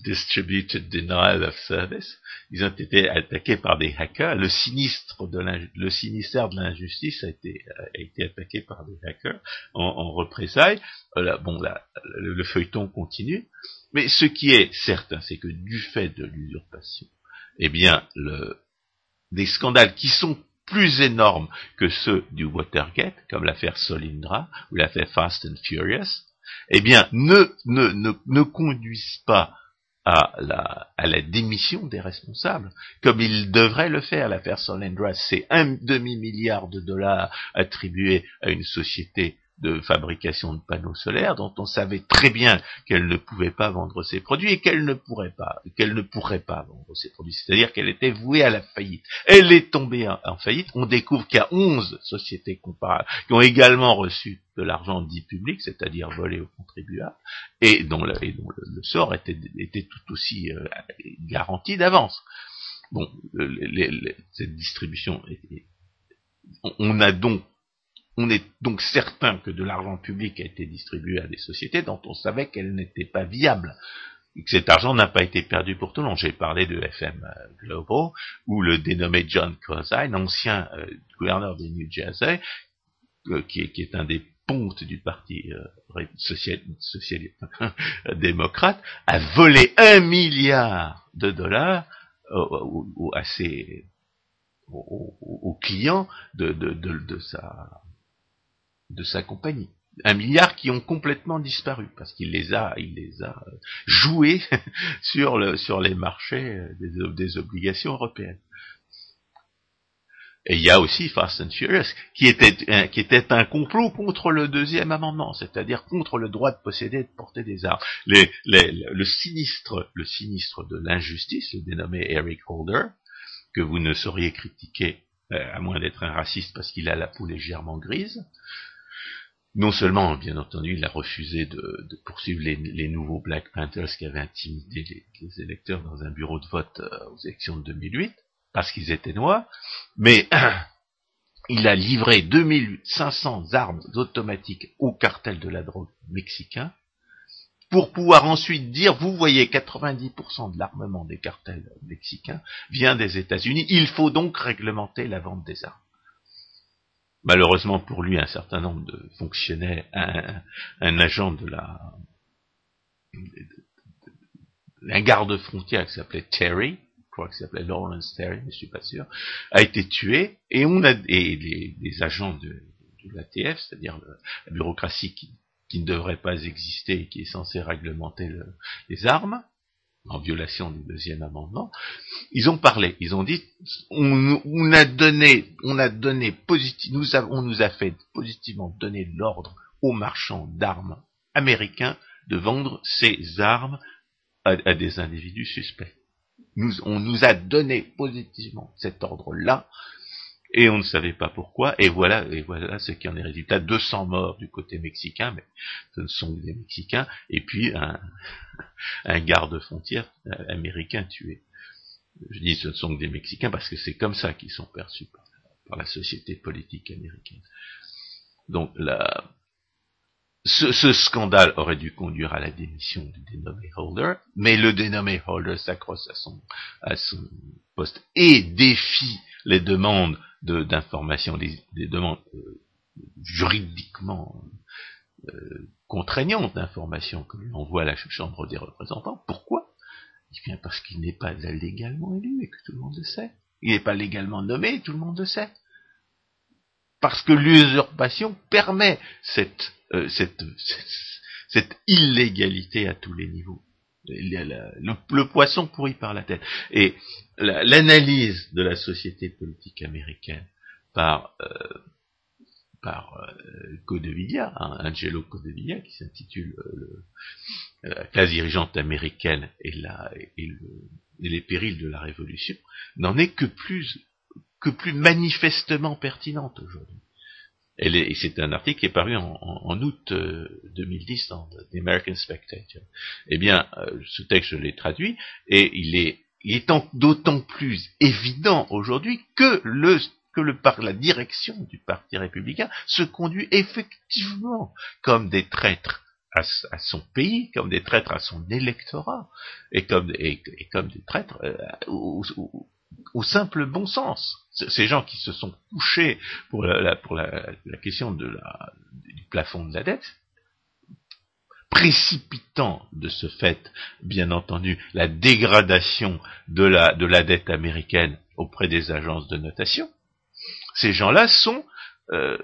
Distributed Denial of Service. Ils ont été attaqués par des hackers. Le sinistre de le sinistère de l'injustice a été, a été attaqué par des hackers en, représailles. Euh, bon, là, le, feuilleton continue. Mais ce qui est certain, c'est que du fait de l'usurpation, eh bien, le, des scandales qui sont plus énormes que ceux du Watergate, comme l'affaire Solindra ou l'affaire Fast and Furious, eh bien, ne, ne, ne, ne conduisent pas à la, à la démission des responsables, comme il devrait le faire. L'affaire Solendra, c'est un demi-milliard de dollars attribués à une société de fabrication de panneaux solaires dont on savait très bien qu'elle ne pouvait pas vendre ses produits et qu'elle ne pourrait pas, qu'elle ne pourrait pas vendre ses produits. C'est-à-dire qu'elle était vouée à la faillite. Elle est tombée en, faillite. On découvre qu'il y a 11 sociétés comparables qui ont également reçu de l'argent dit public, c'est-à-dire volé aux contribuables, et dont le, sort était, tout aussi euh, garanti d'avance. Bon, cette distribution, on a donc on est donc certain que de l'argent public a été distribué à des sociétés dont on savait qu'elles n'étaient pas viables. Et que cet argent n'a pas été perdu pour tout le monde. J'ai parlé de FM euh, Global, où le dénommé John Cosine, ancien euh, gouverneur du New Jersey, euh, qui, est, un des pontes du parti social, démocrate, a volé un milliard de dollars aux, clients de sa de sa compagnie. Un milliard qui ont complètement disparu parce qu'il les a, il les a euh, joués sur le sur les marchés euh, des, des obligations européennes. Et il y a aussi Fast and Furious, qui était, un, qui était un complot contre le deuxième amendement, c'est-à-dire contre le droit de posséder et de porter des armes. Le sinistre, le sinistre de l'injustice, le dénommé Eric Holder, que vous ne sauriez critiquer, euh, à moins d'être un raciste parce qu'il a la peau légèrement grise, non seulement, bien entendu, il a refusé de, poursuivre les, nouveaux Black Panthers qui avaient intimidé les, électeurs dans un bureau de vote euh, aux élections de 2008, parce qu'ils étaient noirs, mais il a livré 2500 armes automatiques au cartel de la drogue mexicain, pour pouvoir ensuite dire, vous voyez, 90% de l'armement des cartels mexicains vient des États-Unis, il faut donc réglementer la vente des armes malheureusement pour lui, un certain nombre de fonctionnaires, un, agent de la, un garde-frontière qui s'appelait Terry, je crois qu'il s'appelait Lawrence Terry, mais je suis pas sûr, a été tué, et on a, et les, agents de, de l'ATF, c'est-à-dire la bureaucratie qui, ne devrait pas exister et qui est censée réglementer les armes, en violation du deuxième amendement, ils ont parlé, ils ont dit, on, a donné, on a donné positif, nous on nous a fait positivement donner l'ordre aux marchands d'armes américains de vendre ces armes à, des individus suspects. Nous, on nous a donné positivement cet ordre-là, et on ne savait pas pourquoi, et voilà, et voilà ce qui en est résultat, 200 morts du côté mexicain, mais ce ne sont que des Mexicains, et puis un, un garde-frontière américain tué. Je dis ce ne sont que des Mexicains parce que c'est comme ça qu'ils sont perçus par, la société politique américaine. Donc la, ce, ce, scandale aurait dû conduire à la démission du dénommé Holder, mais le dénommé Holder s'accroche à son, à son poste et défie les demandes d'information, les, demandes euh, juridiquement euh, contraignante d'information que l'on envoie à la Chambre des représentants. Pourquoi? Eh bien parce qu'il n'est pas légalement élu et que tout le monde le sait. Il n'est pas légalement nommé et tout le monde le sait. Parce que l'usurpation permet cette, euh, cette, cette, illégalité à tous les niveaux. Le, poisson pourri par la tête. Et l'analyse de la société politique américaine par euh, par euh, Codevilla, hein, Angelo Codevilla, qui s'intitule euh, La classe dirigeante américaine et, la, et, le, et, les périls de la Révolution, n'en est que plus, que plus manifestement pertinente aujourd'hui. Et c'est un article qui est paru en, août 2010 dans The American Spectator. Eh bien, euh, ce texte, je l'ai traduit, et il est, il est d'autant plus évident aujourd'hui que le que le, par la direction du Parti républicain se conduit effectivement comme des traîtres à, son pays, comme des traîtres à son électorat, et comme, et, comme des traîtres euh, au, simple bon sens. Ces gens qui se sont couchés pour la, question du plafond de la dette, précipitant de ce fait, bien entendu, la dégradation de la, de la dette américaine auprès des agences de notation, ces gens-là sont euh,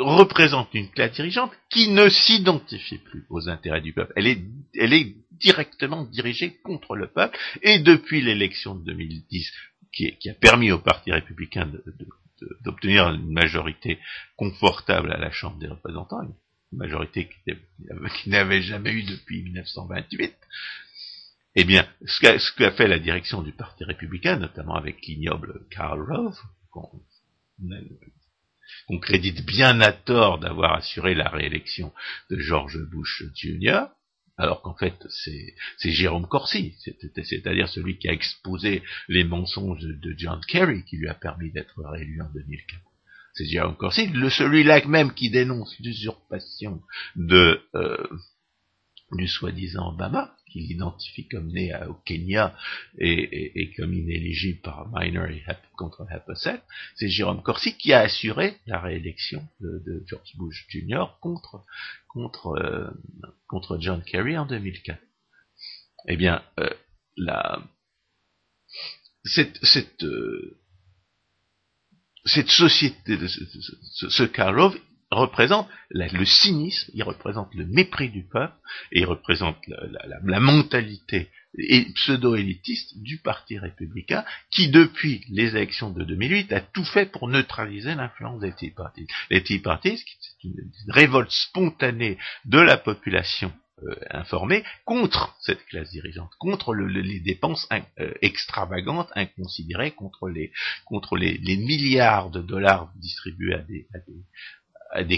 représentent une classe dirigeante qui ne s'identifie plus aux intérêts du peuple. Elle est, elle est directement dirigée contre le peuple, et depuis l'élection de 2010, qui, qui, a permis au Parti républicain d'obtenir une majorité confortable à la Chambre des représentants, une majorité qui, n'avait jamais eu depuis 1928, eh bien, ce qu'a fait la direction du Parti républicain, notamment avec l'ignoble Karl Rove, qu'on crédite bien à tort d'avoir assuré la réélection de George Bush Jr., alors qu'en fait c'est Jérôme Corsi, c'est-à-dire celui qui a exposé les mensonges de John Kerry qui lui a permis d'être réélu en 2004. C'est Jérôme Corsi, celui-là même qui dénonce l'usurpation de euh, du soi-disant Obama, qu'il identifie comme né au Kenya et, comme inéligible par Minor et contre Happoset, c'est Jérôme Corsi qui a assuré la réélection de, George Bush Jr. contre, contre, euh, contre John Kerry en 2004. Eh bien, euh, cette, cette, euh, cette société, ce, ce représente le cynisme, il représente le mépris du peuple, et il représente la, mentalité pseudo-élitiste du Parti républicain, qui depuis les élections de 2008 a tout fait pour neutraliser l'influence des Tea Parties. Les Tea Parties, c'est une, révolte spontanée de la population euh, informée contre cette classe dirigeante, contre les dépenses euh, extravagantes, inconsidérées, contre les, milliards de dollars distribués à des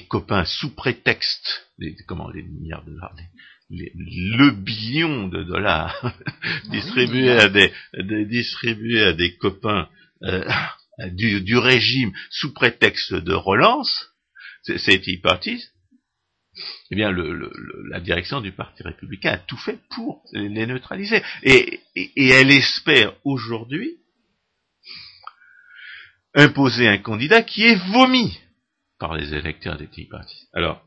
copains sous prétexte, les, comment les milliards de dollars, le billion de dollars distribués à des, distribués à des copains euh, du, du, régime sous prétexte de relance, c'est Tea Parties, eh bien, le, le, la direction du Parti républicain a tout fait pour les neutraliser. Et, et, et elle espère aujourd'hui imposer un candidat qui est vomi par les électeurs des Tea. Alors,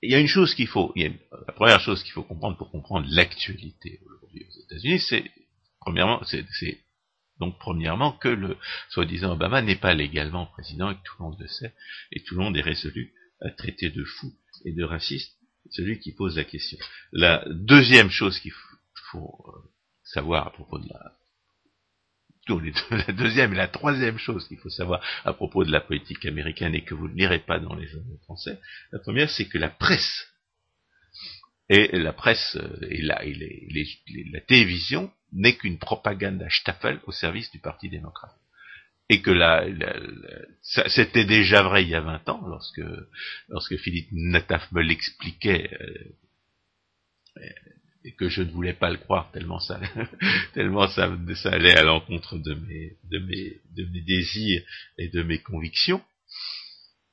il y a une chose qu'il faut, la première chose qu'il faut comprendre pour comprendre l'actualité aujourd'hui aux États-Unis, c'est premièrement, c'est donc premièrement que le soi-disant Obama n'est pas légalement président et que tout le monde le sait et tout le monde est résolu à traiter de fou et de raciste celui qui pose la question. La deuxième chose qu'il faut euh, savoir à propos de la la deuxième et la troisième chose qu'il faut savoir à propos de la politique américaine et que vous ne lirez pas dans les journaux français, la première c'est que la presse et la presse euh, et la, la télévision n'est qu'une propagande à Staffel au service du Parti démocrate. Et que la, c'était déjà vrai il y a 20 ans, lorsque, lorsque Philippe Nataf me l'expliquait, euh, et que je ne voulais pas le croire tellement ça, tellement ça, ça allait à l'encontre de mes, de mes, de mes désirs et de mes convictions.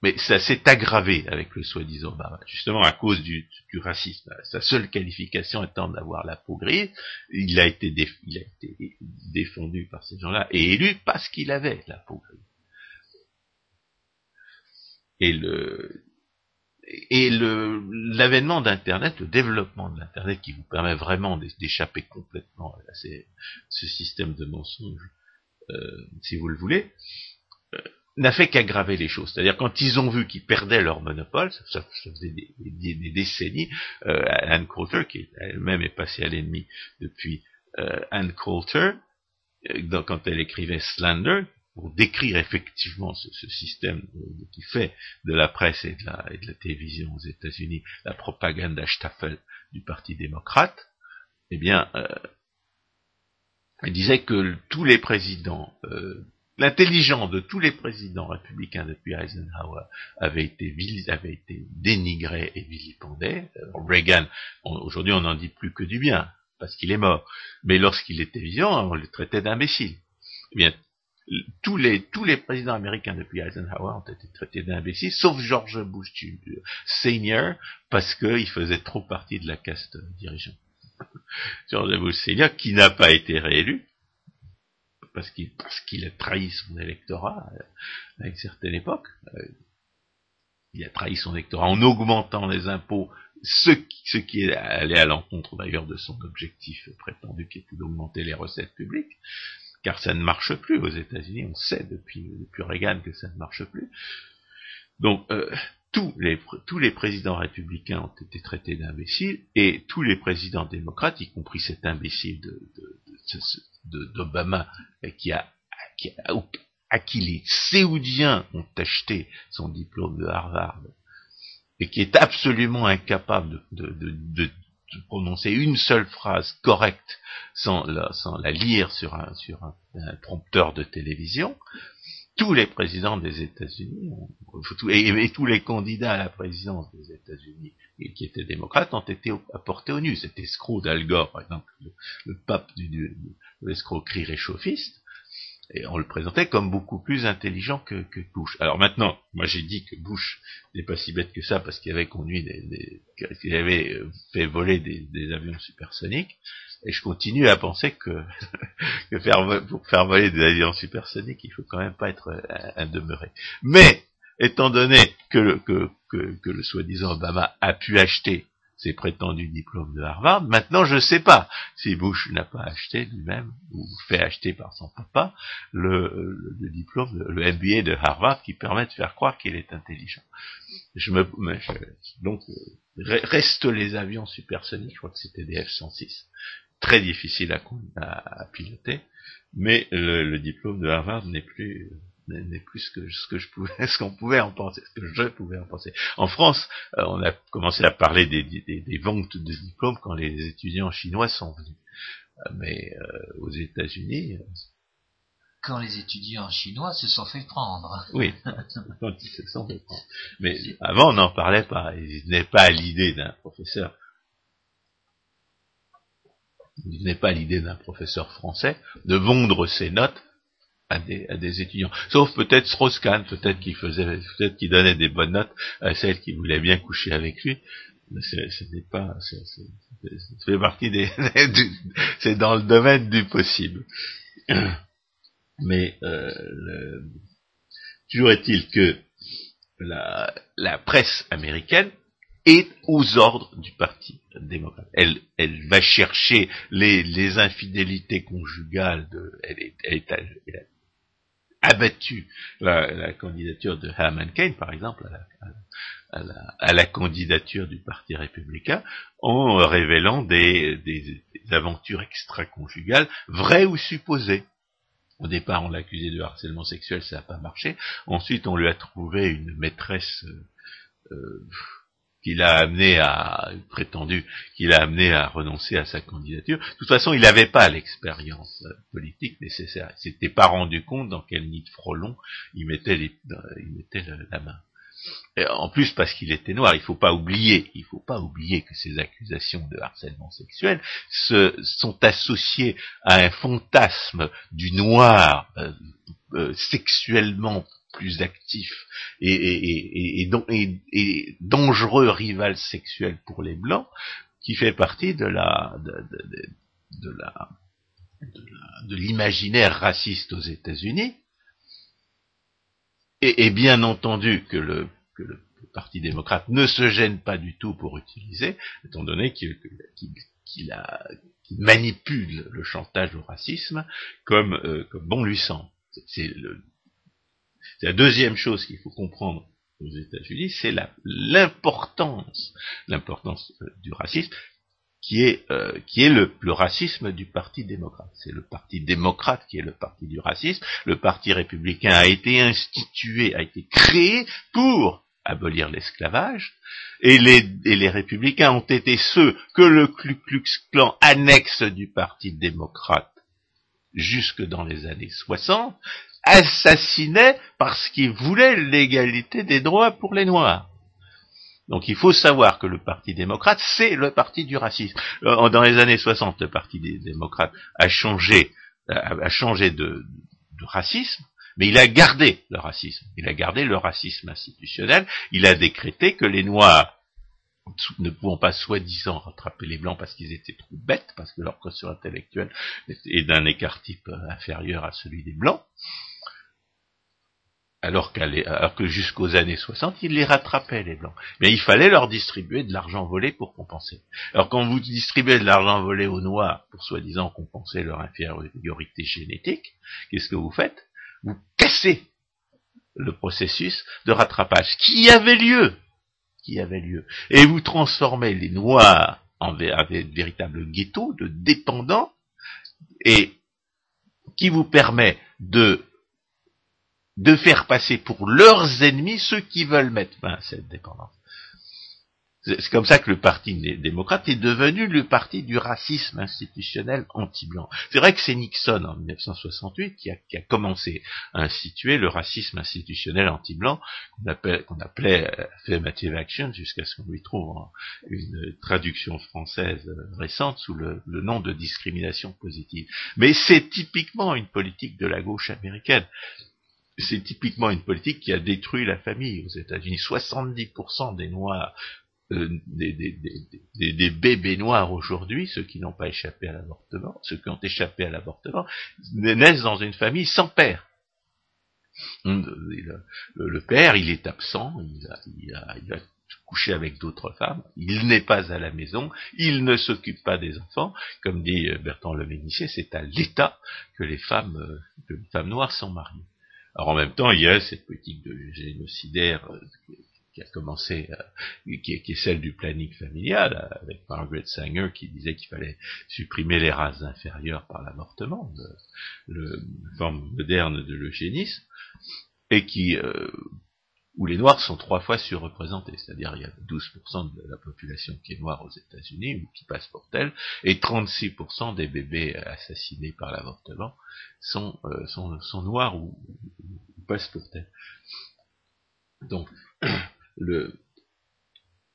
Mais ça s'est aggravé avec le soi-disant Obama, justement à cause du, du, racisme. Sa seule qualification étant d'avoir la peau grise, il a été, il a été défendu par ces gens-là et élu parce qu'il avait la peau grise. et le et le l'avènement d'Internet, le développement de l'Internet qui vous permet vraiment d'échapper complètement à ce système de mensonges, euh, si vous le voulez, euh, n'a fait qu'aggraver les choses. C'est-à-dire quand ils ont vu qu'ils perdaient leur monopole, ça, faisait des, décennies, euh, Anne Coulter, qui elle-même est passée à l'ennemi depuis euh, Anne Coulter, euh, quand elle écrivait Slander, pour décrire effectivement ce, système qui fait de la presse et de la, et de la télévision aux États-Unis la propagande Staffel du Parti démocrate, eh bien, euh, elle disait que tous les présidents euh, L'intelligence de tous les présidents républicains depuis Eisenhower avait été, avait été dénigrée et vilipendée. Euh, Reagan, aujourd'hui on n'en dit plus que du bien, parce qu'il est mort. Mais lorsqu'il était vivant, on le traitait d'imbécile. Eh tous les, tous les présidents américains depuis Eisenhower ont été traités d'imbéciles, sauf George Bush Senior, parce qu'il faisait trop partie de la caste dirigeante. George Bush Senior, qui n'a pas été réélu, parce qu'il parce qu'il a trahi son électorat euh, à une certaine époque. Euh, il a trahi son électorat en augmentant les impôts, ce qui, ce qui est à l'encontre d'ailleurs de son objectif prétendu qui était d'augmenter les recettes publiques, car ça ne marche plus aux États-Unis, on sait depuis, Reagan que ça ne marche plus. Donc euh, tous les, présidents républicains ont été traités d'imbéciles et tous les présidents démocrates, y compris cet imbécile d'Obama qui a, à qui les Séoudiens ont acheté son diplôme de Harvard et qui est absolument incapable de, prononcer une seule phrase correcte sans la, sans la lire sur un, prompteur de télévision, tous les présidents des États-Unis, et, tous les candidats à la présidence des États-Unis qui étaient démocrates ont été apportés au nu. Cet escroc d'Al Gore, par exemple, le, pape du, l'escroquerie réchauffiste, et on le présentait comme beaucoup plus intelligent que, que Bush. Alors maintenant, moi j'ai dit que Bush n'est pas si bête que ça parce qu'il avait conduit des, qu'il avait euh, fait voler des, des, avions supersoniques, et je continue à penser que, que faire, pour faire voler des avions supersoniques, il faut quand même pas être un, demeuré. Mais étant donné que, que, que, que le soi-disant Obama a pu acheter ses prétendus diplômes de Harvard. Maintenant, je ne sais pas si Bush n'a pas acheté lui-même, ou fait acheter par son papa, le, le, diplôme, le MBA de Harvard qui permet de faire croire qu'il est intelligent. Je me, donc, reste les avions supersoniques, je crois que c'était des F-106, très difficile à, à, piloter, mais le diplôme de Harvard n'est plus n'est plus ce que, ce que je pouvais, ce qu'on pouvait en penser, ce que je pouvais en penser. En France, euh, on a commencé à parler des, des, des, ventes de diplômes quand les étudiants chinois sont venus. Euh, mais euh, aux États-Unis, quand les étudiants chinois se sont fait prendre. Oui, quand ils se sont fait prendre. Mais avant, on n'en parlait pas. Il n'est pas à l'idée d'un professeur. Il n'est pas à l'idée d'un professeur français de vendre ses notes à des, à des étudiants. Sauf peut-être Strauss-Kahn, peut-être qu'il faisait, peut-être qu'il donnait des bonnes notes à celles qui voulaient bien coucher avec lui. Mais n'est pas, fait partie des, c'est dans le domaine du possible. Mais euh, le, toujours est-il que la, la presse américaine est aux ordres du Parti démocrate. Elle, elle va chercher les, les infidélités conjugales de, elle est, elle est, elle abattu la, candidature de Herman Cain, par exemple, à la, à, la, à la, candidature du Parti républicain, en révélant des, des, des aventures extra-conjugales, vraies ou supposées. Au départ, on l'accusait de harcèlement sexuel, ça n'a pas marché. Ensuite, on lui a trouvé une maîtresse euh, euh qu'il a amené à, prétendu, qu'il a amené à renoncer à sa candidature. De toute façon, il n'avait pas l'expérience euh, politique nécessaire. Il s'était pas rendu compte dans quel nid de frelon il mettait, mettait la main. En plus, parce qu'il était noir, il faut pas oublier, il faut pas oublier que ces accusations de harcèlement sexuel se, sont associées à un fantasme du noir euh, euh, sexuellement plus actif et, et, et, et, dangereux rival sexuel pour les blancs, qui fait partie de la de, la de l'imaginaire raciste aux États-Unis. Et, bien entendu que le que le, Parti démocrate ne se gêne pas du tout pour utiliser, étant donné qu'il manipule le chantage au racisme comme, euh, comme bon lui semble. C'est la deuxième chose qu'il faut comprendre aux États-Unis, c'est l'importance, l'importance euh, du racisme, qui est, euh, qui est le, racisme du Parti démocrate. C'est le Parti démocrate qui est le parti du racisme. Le Parti républicain a été institué, a été créé pour abolir l'esclavage, et les, et les républicains ont été ceux que le Ku Klux Klan annexe du Parti démocrate jusque dans les années 60, assassinait parce qu'ils voulaient l'égalité des droits pour les Noirs. Donc il faut savoir que le Parti démocrate, c'est le parti du racisme. Euh, dans les années 60, le Parti des démocrates a changé, a changé de, racisme, mais il a gardé le racisme. Il a gardé le racisme institutionnel. Il a décrété que les Noirs ne pouvant pas soi-disant rattraper les Blancs parce qu'ils étaient trop bêtes, parce que leur caution intellectuelle est d'un écart type inférieur à celui des Blancs, alors, que jusqu'aux années 60, ils les rattrapaient, les Blancs. Mais il fallait leur distribuer de l'argent volé pour compenser. Alors quand vous distribuez de l'argent volé aux Noirs pour soi-disant compenser leur infériorité génétique, qu'est-ce que vous faites? Vous cassez le processus de rattrapage qui avait lieu, qui avait lieu, et vous transformez les Noirs en véritables ghettos de dépendants, et qui vous permet de de faire passer pour leurs ennemis ceux qui veulent mettre fin à cette dépendance. C'est comme ça que le Parti démocrate est devenu le parti du racisme institutionnel anti-blanc. C'est vrai que c'est Nixon en 1968 qui a, commencé à instituer le racisme institutionnel anti-blanc qu'on appelait euh, affirmative action jusqu'à ce qu'on lui trouve une traduction française euh, récente sous le nom de discrimination positive. Mais c'est typiquement une politique de la gauche américaine c'est typiquement une politique qui a détruit la famille aux États-Unis. 70% des Noirs, euh, des, des, bébés noirs aujourd'hui, ceux qui n'ont pas échappé à l'avortement, ceux qui ont échappé à l'avortement, naissent dans une famille sans père. Le, père, il est absent, il a, il couché avec d'autres femmes, il n'est pas à la maison, il ne s'occupe pas des enfants, comme dit Bertrand Le c'est à l'État que les femmes, euh, que les femmes noires sont mariées. Alors en même temps, il y a cette politique de génocidaire euh, qui a commencé, euh, qui, est, celle du planning familial, euh, avec Margaret Sanger qui disait qu'il fallait supprimer les races inférieures par l'avortement, le, forme moderne de l'eugénisme, et qui, où les Noirs sont trois fois surreprésentés, c'est-à-dire il y a 12% de la population qui est noire aux États-Unis ou qui passe pour telle, et 36% des bébés assassinés par l'avortement sont, euh, noirs ou, passent pour telle. Donc, le,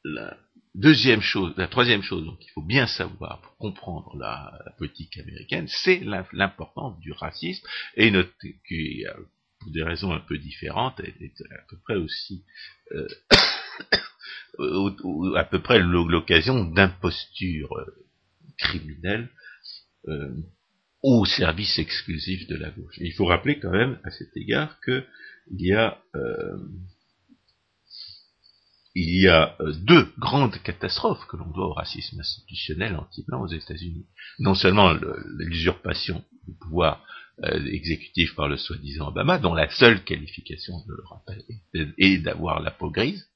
la deuxième chose, la troisième chose qu'il faut bien savoir pour comprendre la, politique américaine, c'est l'importance du racisme et notre, qui, pour des raisons un peu différentes, est à peu près aussi euh, à peu près l'occasion d'impostures euh, criminelles euh, au service exclusif de la gauche. il faut rappeler quand même à cet égard que il y a il y a euh, deux grandes catastrophes que l'on doit au racisme institutionnel anti-blanc aux États-Unis. Non seulement l'usurpation du pouvoir euh, exécutif par le soi-disant Obama, dont la seule qualification, je le rappelle, est d'avoir la peau grise.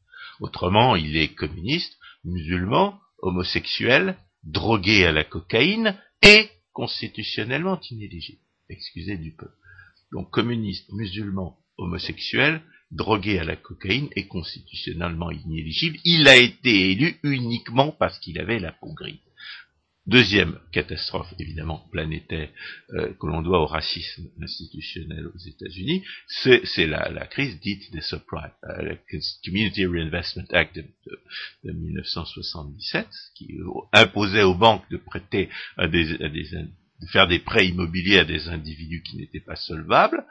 Autrement, il est communiste, musulman, homosexuel, drogué à la cocaïne et constitutionnellement inéligible. Excusez du peu. Donc communiste, musulman, homosexuel, drogué à la cocaïne et constitutionnellement inéligible. Il a été élu uniquement parce qu'il avait la peau grise. Deuxième catastrophe, évidemment, planétaire, euh, que l'on doit au racisme institutionnel aux États-Unis, c'est la, crise dite des subprimes, euh, le Community Reinvestment Act de, 1977, qui imposait aux banques de prêter à des, de faire des prêts immobiliers à des individus qui n'étaient pas solvables,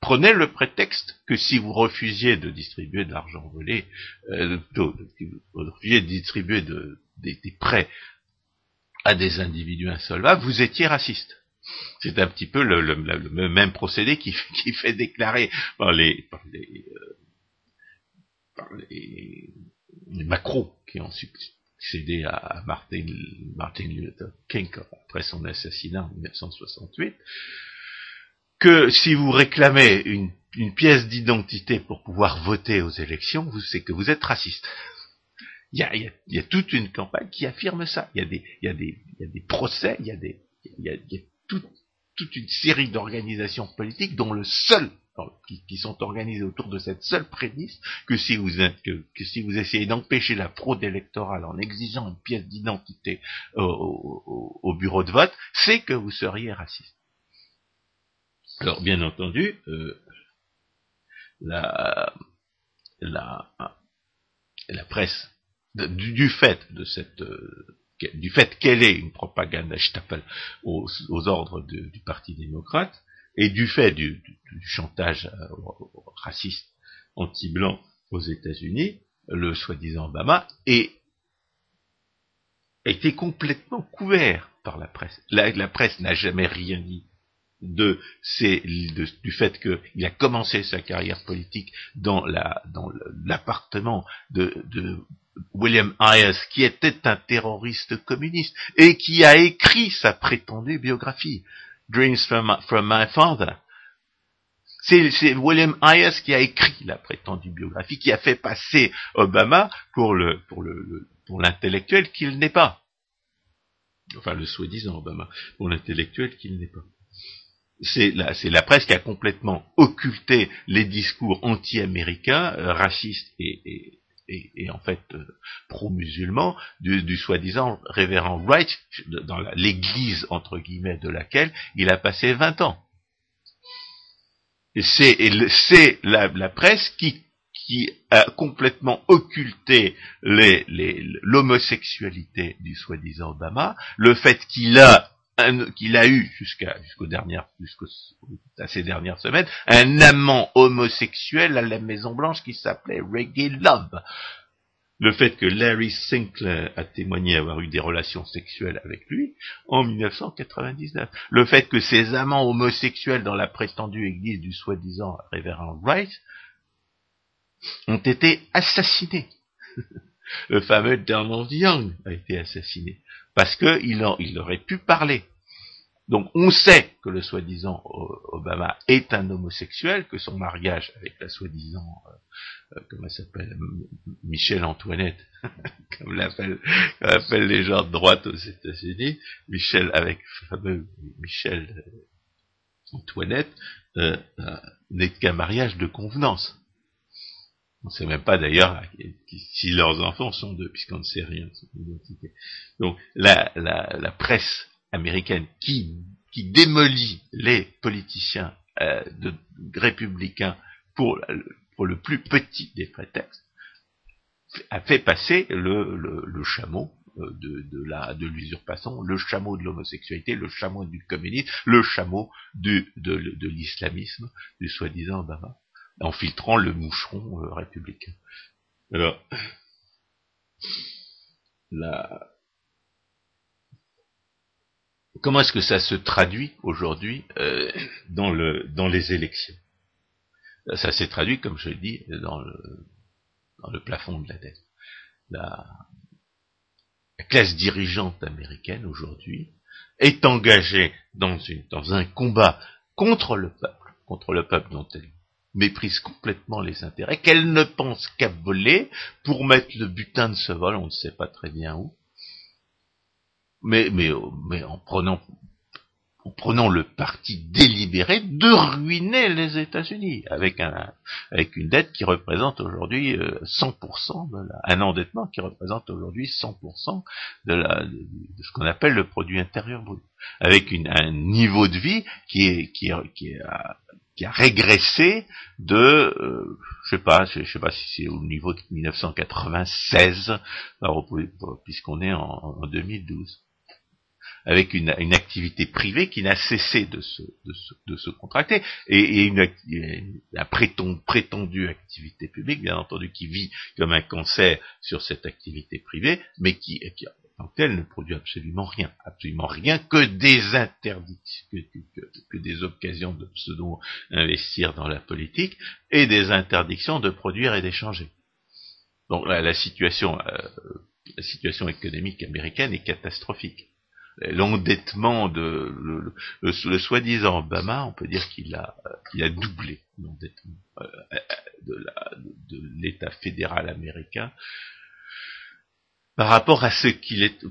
prenait le prétexte que si vous refusiez de distribuer de l'argent volé, euh, de, vous refusiez de distribuer des, prêts à des individus insolvables, vous étiez raciste. C'est un petit peu le, même procédé qui, fait déclarer par les, les, macros qui ont succédé à Martin, Martin Luther King après son assassinat en 1968, que si vous réclamez une, pièce d'identité pour pouvoir voter aux élections, c'est que vous êtes raciste. Il y, a, il, y a, toute une campagne qui affirme ça. Il y a des, il y a des, il y a des procès, il y a des, il y a, il y a toute, toute une série d'organisations politiques dont le seul qui, sont organisés autour de cette seule prémisse que si vous, que, si vous essayez d'empêcher la fraude électorale en exigeant une pièce d'identité au, bureau de vote, c'est que vous seriez raciste. Alors, bien entendu, euh, la, la, la presse, du, fait de cette, euh, du fait qu'elle est une propagande aux, aux ordres du Parti démocrate, et du fait du, chantage euh, raciste anti-blanc aux États-Unis, le soi-disant Obama est, été complètement couvert par la presse. La, presse n'a jamais rien dit de, du fait qu'il a commencé sa carrière politique dans l'appartement de, de William Ayers, qui était un terroriste communiste et qui a écrit sa prétendue biographie. Dreams from, My Father. C'est William Ayers qui a écrit la prétendue biographie, qui a fait passer Obama pour le pour le, pour l'intellectuel qu'il n'est pas. Enfin, le soi-disant Obama, pour l'intellectuel qu'il n'est pas. C'est la, la, presse qui a complètement occulté les discours anti-américains, euh, racistes et, et, en fait euh, pro-musulman du, soi-disant révérend Wright, dans l'église entre guillemets de laquelle il a passé 20 ans. Et c'est la, la, presse qui, qui a complètement occulté l'homosexualité du soi-disant Obama, le fait qu'il a qu'il a eu jusqu'à jusqu'aux dernières ces dernières semaines un amant homosexuel à la Maison Blanche qui s'appelait Reggae Love. Le fait que Larry Sinclair a témoigné avoir eu des relations sexuelles avec lui en 1999. Le fait que ses amants homosexuels dans la prétendue église du soi-disant révérend Wright ont été assassinés. Le fameux Donald Young a été assassiné parce qu'il il aurait pu parler. Donc on sait que le soi-disant Obama est un homosexuel, que son mariage avec la soi-disant, euh, euh comment s'appelle, Michel Antoinette, comme l'appellent les gens de droite aux États-Unis, Michel avec fameux Michel euh, Antoinette, euh, n'est qu'un mariage de convenance. On ne sait même pas d'ailleurs si leurs enfants sont d'eux, puisqu'on ne sait rien de son identité. Donc la, la, presse américaine qui, qui démolit les politiciens euh, républicains pour, le plus petit des prétextes, a fait passer le, le, chameau euh, de, de, l'usurpation, le chameau de l'homosexualité, le chameau du communisme, le chameau de, de l'islamisme, du soi-disant Obama, en filtrant le moucheron euh, républicain. Alors, la, comment est-ce que ça se traduit aujourd'hui euh, dans, le, les élections? Ça s'est traduit, comme je l'ai dit, dans le, le plafond de la dette. La, classe dirigeante américaine aujourd'hui est engagée dans, dans un combat contre le peuple, contre le peuple dont elle méprise complètement les intérêts, qu'elle ne pense qu'à voler pour mettre le butin de ce vol, on ne sait pas très bien où, mais, mais, mais en prenant en prenant le parti délibéré de ruiner les États-Unis avec un avec une dette qui représente aujourd'hui 100% euh, de la, un endettement qui représente aujourd'hui 100% de la de, ce qu'on appelle le produit intérieur brut. Avec une, un niveau de vie qui est qui est, qui a, qui a régressé de euh, je sais pas je sais pas si c'est au niveau de 1996 puisqu'on est en, en 2012 avec une, activité privée qui n'a cessé de se, de, se, contracter, et, une, prétendue activité publique, bien entendu, qui vit comme un cancer sur cette activité privée, mais qui, qui tant ne produit absolument rien, absolument rien que des interdictions, que, des occasions de pseudo-investir dans la politique, et des interdictions de produire et d'échanger. Donc la, situation, euh, la situation économique américaine est catastrophique. L'endettement de le, soi-disant Obama, on peut dire qu'il a, doublé l'endettement euh, de l'État fédéral américain par rapport à ce qu'il est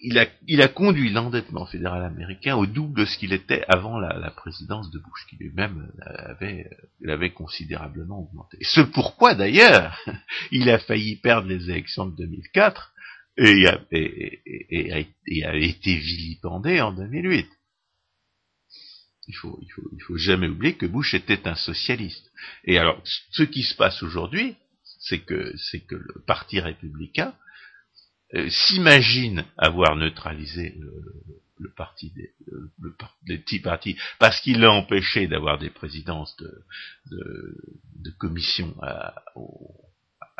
il a, il a conduit l'endettement fédéral américain au double de ce qu'il était avant la, présidence de Bush, qui lui-même avait, avait considérablement augmenté. Ce pourquoi d'ailleurs il a failli perdre les élections de 2004 et, a, et, a, été vilipendé en 2008. Il faut, il, faut, il faut jamais oublier que Bush était un socialiste. Et alors, ce qui se passe aujourd'hui, c'est que, c'est que le parti républicain euh, s'imagine avoir neutralisé le, parti des, le, Tea Party parce qu'il l'a empêché d'avoir des présidences de, de, commission à,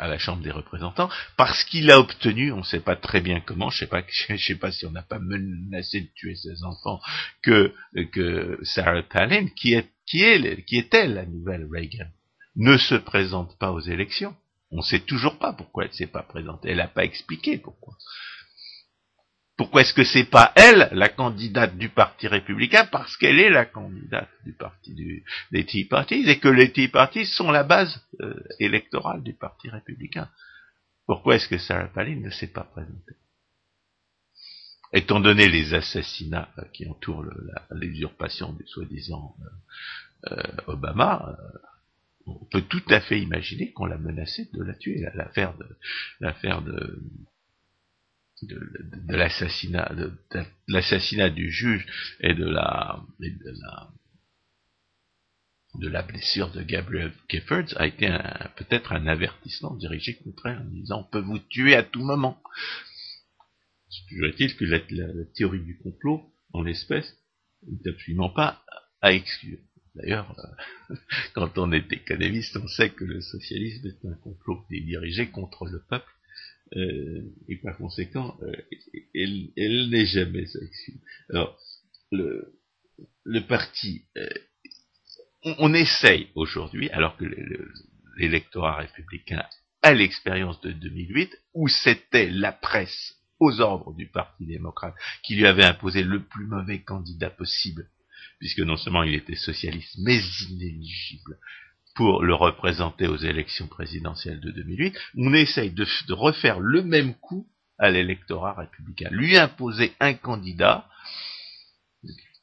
la Chambre des représentants, parce qu'il a obtenu, on ne sait pas très bien comment, je sais sais pas si on n'a pas menacé de tuer ses enfants, que, que Sarah Palin, qui est, qui est, qui était la nouvelle Reagan, ne se présente pas aux élections. On ne sait toujours pas pourquoi elle ne s'est pas présentée. Elle n'a pas expliqué pourquoi. Pourquoi est-ce que c'est pas elle la candidate du Parti républicain Parce qu'elle est la candidate du parti des Tea Parties et que les Tea Parties sont la base euh, électorale du Parti républicain. Pourquoi est-ce que Sarah Palin ne s'est pas présentée? Étant donné les assassinats euh, qui entourent l'usurpation du soi-disant euh, Obama, on peut tout à fait imaginer qu'on l'a menacé de la tuer. L'affaire de l'affaire de de, l'assassinat du juge et de la la de la blessure de Gabriel Giffords a été peut-être un avertissement dirigé contre elle en disant on peut vous tuer à tout moment. Toujours est-il que la, théorie du complot, en l'espèce, n'est absolument pas à exclure. D'ailleurs, euh, quand on est économiste, on sait que le socialisme est un complot qui est dirigé contre le peuple, euh, et par conséquent, euh, elle, n'est jamais exclue. Alors, le, le parti, on, on, essaye aujourd'hui, alors que l'électorat républicain a l'expérience de 2008, où c'était la presse aux ordres du Parti démocrate qui lui avait imposé le plus mauvais candidat possible puisque non seulement il était socialiste, mais inéligible pour le représenter aux élections présidentielles de 2008, on essaye de, refaire le même coup à l'électorat républicain, lui imposer un candidat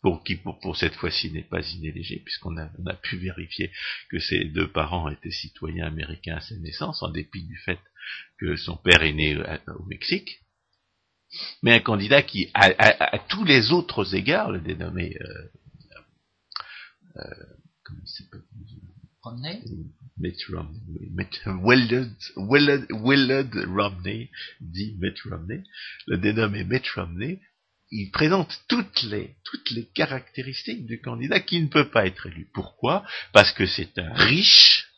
pour qui pour, cette fois-ci n'est pas inéligible, puisqu'on a, pu vérifier que ses deux parents étaient citoyens américains à sa naissance, en dépit du fait que son père est né au Mexique, mais un candidat qui, à, tous les autres égards, le dénommé euh, comment Romney Willard, Willard, Romney, dit Mitt Romney, le dénommé Mitt Romney, il présente toutes les, caractéristiques du candidat qui ne peut pas être élu. Pourquoi? Parce que c'est un riche,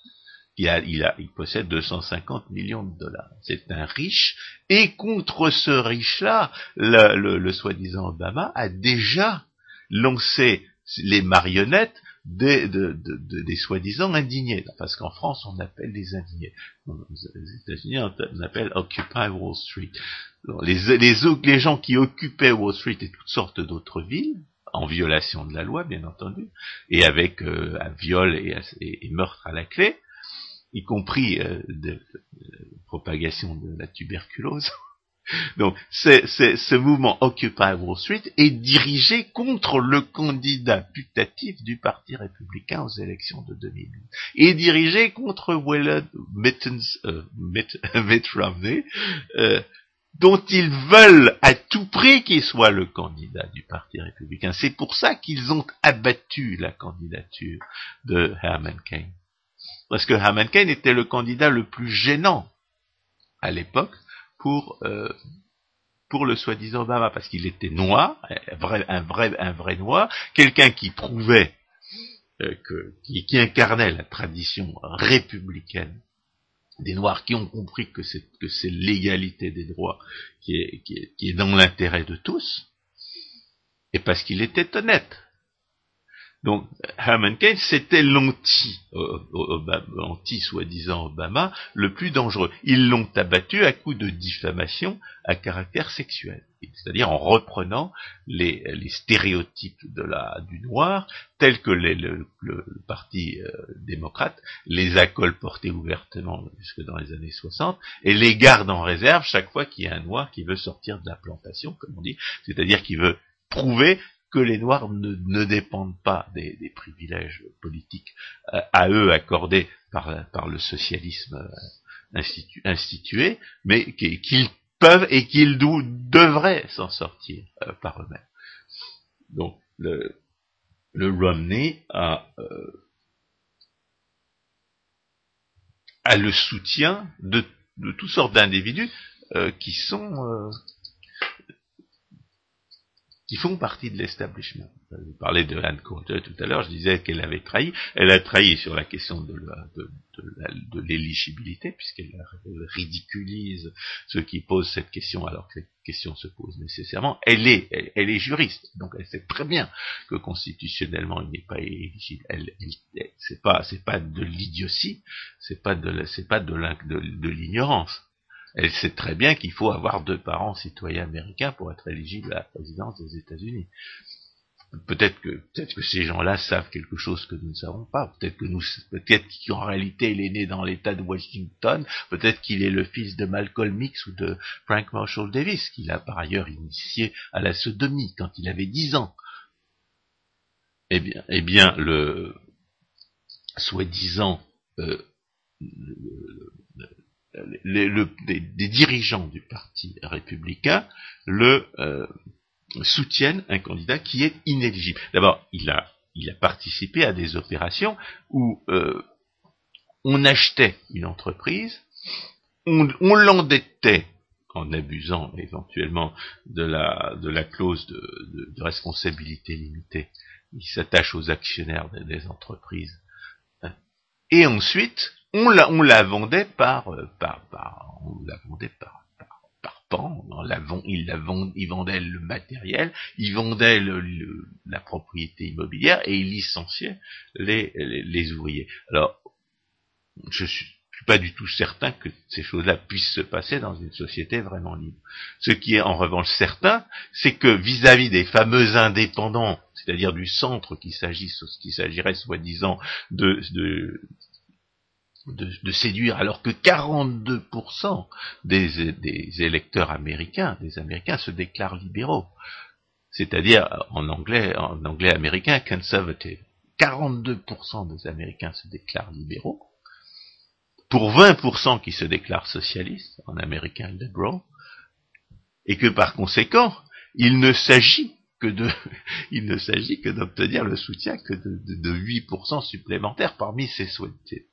il, possède 250 millions de dollars. C'est un riche, et contre ce riche-là, le soi-disant Obama a déjà lancé les marionnettes des, des soi-disant indignés. Parce qu'en France, on appelle les indignés. Aux États-Unis, on appelle Occupy Wall Street. Les, les, gens qui occupaient Wall Street et toutes sortes d'autres villes, en violation de la loi, bien entendu, et avec euh, un viol et, meurtre à la clé, y compris euh, de, propagation de la tuberculose, donc, ce mouvement Occupy Wall Street est dirigé contre le candidat putatif du Parti républicain aux élections de 2008. Et dirigé contre Willard Mittens, euh, Mitt, Romney, euh, dont ils veulent à tout prix qu'il soit le candidat du Parti républicain. C'est pour ça qu'ils ont abattu la candidature de Herman Cain. Parce que Herman Cain était le candidat le plus gênant à l'époque, pour euh, pour le soi-disant Obama parce qu'il était noir, un vrai vrai vrai noir, quelqu'un qui prouvait euh, que qui, incarnait la tradition républicaine des noirs qui ont compris que c'est l'égalité des droits qui est dans l'intérêt de tous et parce qu'il était honnête. Donc Herman Cain, c'était l'anti, euh, anti soi-disant Obama, le plus dangereux. Ils l'ont abattu à coup de diffamation à caractère sexuel, c'est-à-dire en reprenant les, stéréotypes du noir, tels que le, parti euh, démocrate les a colportés ouvertement jusque dans les années 60, et les garde en réserve chaque fois qu'il y a un noir qui veut sortir de la plantation, comme on dit, c'est-à-dire qui veut prouver que les Noirs ne, dépendent pas des, privilèges politiques euh, à eux accordés par, le socialisme euh, institué, mais qu'ils peuvent et qu'ils devraient s'en sortir euh, par eux-mêmes. Donc le, le Romney a, a le soutien de, de toutes sortes d'individus qui sont qui font partie de l'establishment. Je parlais de Anne Coulter tout à l'heure, je disais qu'elle avait trahi. Elle a trahi sur la question de, l'éligibilité, puisqu'elle ridiculise ceux qui posent cette question alors que cette question se pose nécessairement. Elle est, elle, est juriste, donc elle sait très bien que constitutionnellement il n'est pas éligible. Elle, c'est pas, c'est pas de l'idiotie, c'est pas de l'ignorance elle sait très bien qu'il faut avoir deux parents citoyens américains pour être éligible à la présidence des États-Unis. Peut-être que, peut-être que ces gens-là savent quelque chose que nous ne savons pas. Peut-être que nous, peut-être qu'en réalité il est né dans l'État de Washington. Peut-être qu'il est le fils de Malcolm X ou de Frank Marshall Davis, qu'il a par ailleurs initié à la sodomie quand il avait dix ans. Eh bien, eh bien, le soi-disant euh, les, des, dirigeants du parti républicain le euh, soutiennent un candidat qui est inéligible. D'abord, il a, il a participé à des opérations où euh, on achetait une entreprise, on, l'endettait en abusant éventuellement de la, de la clause de, responsabilité limitée. Il s'attache aux actionnaires des entreprises. Et ensuite, on la, on la vendait par, euh, par, par, on la vendait par, par, par pan, on la il la vend, il vendait le matériel, il vendait le, la propriété immobilière et il licenciait les, les, ouvriers. Alors, je suis, suis pas du tout certain que ces choses-là puissent se passer dans une société vraiment libre. Ce qui est en revanche certain, c'est que vis-à-vis des fameux indépendants, c'est-à-dire du centre qu'il s'agisse, qu'il s'agirait soi-disant de, de, de, séduire, alors que 42% des, des, électeurs américains, des Américains, se déclarent libéraux. C'est-à-dire, en anglais, en anglais américain, conservative. 42% des Américains se déclarent libéraux, pour 20% qui se déclarent socialistes, en américain liberal, et que par conséquent, il ne s'agit que de, il ne s'agit que d'obtenir le soutien que de, de, 8% supplémentaires parmi ces,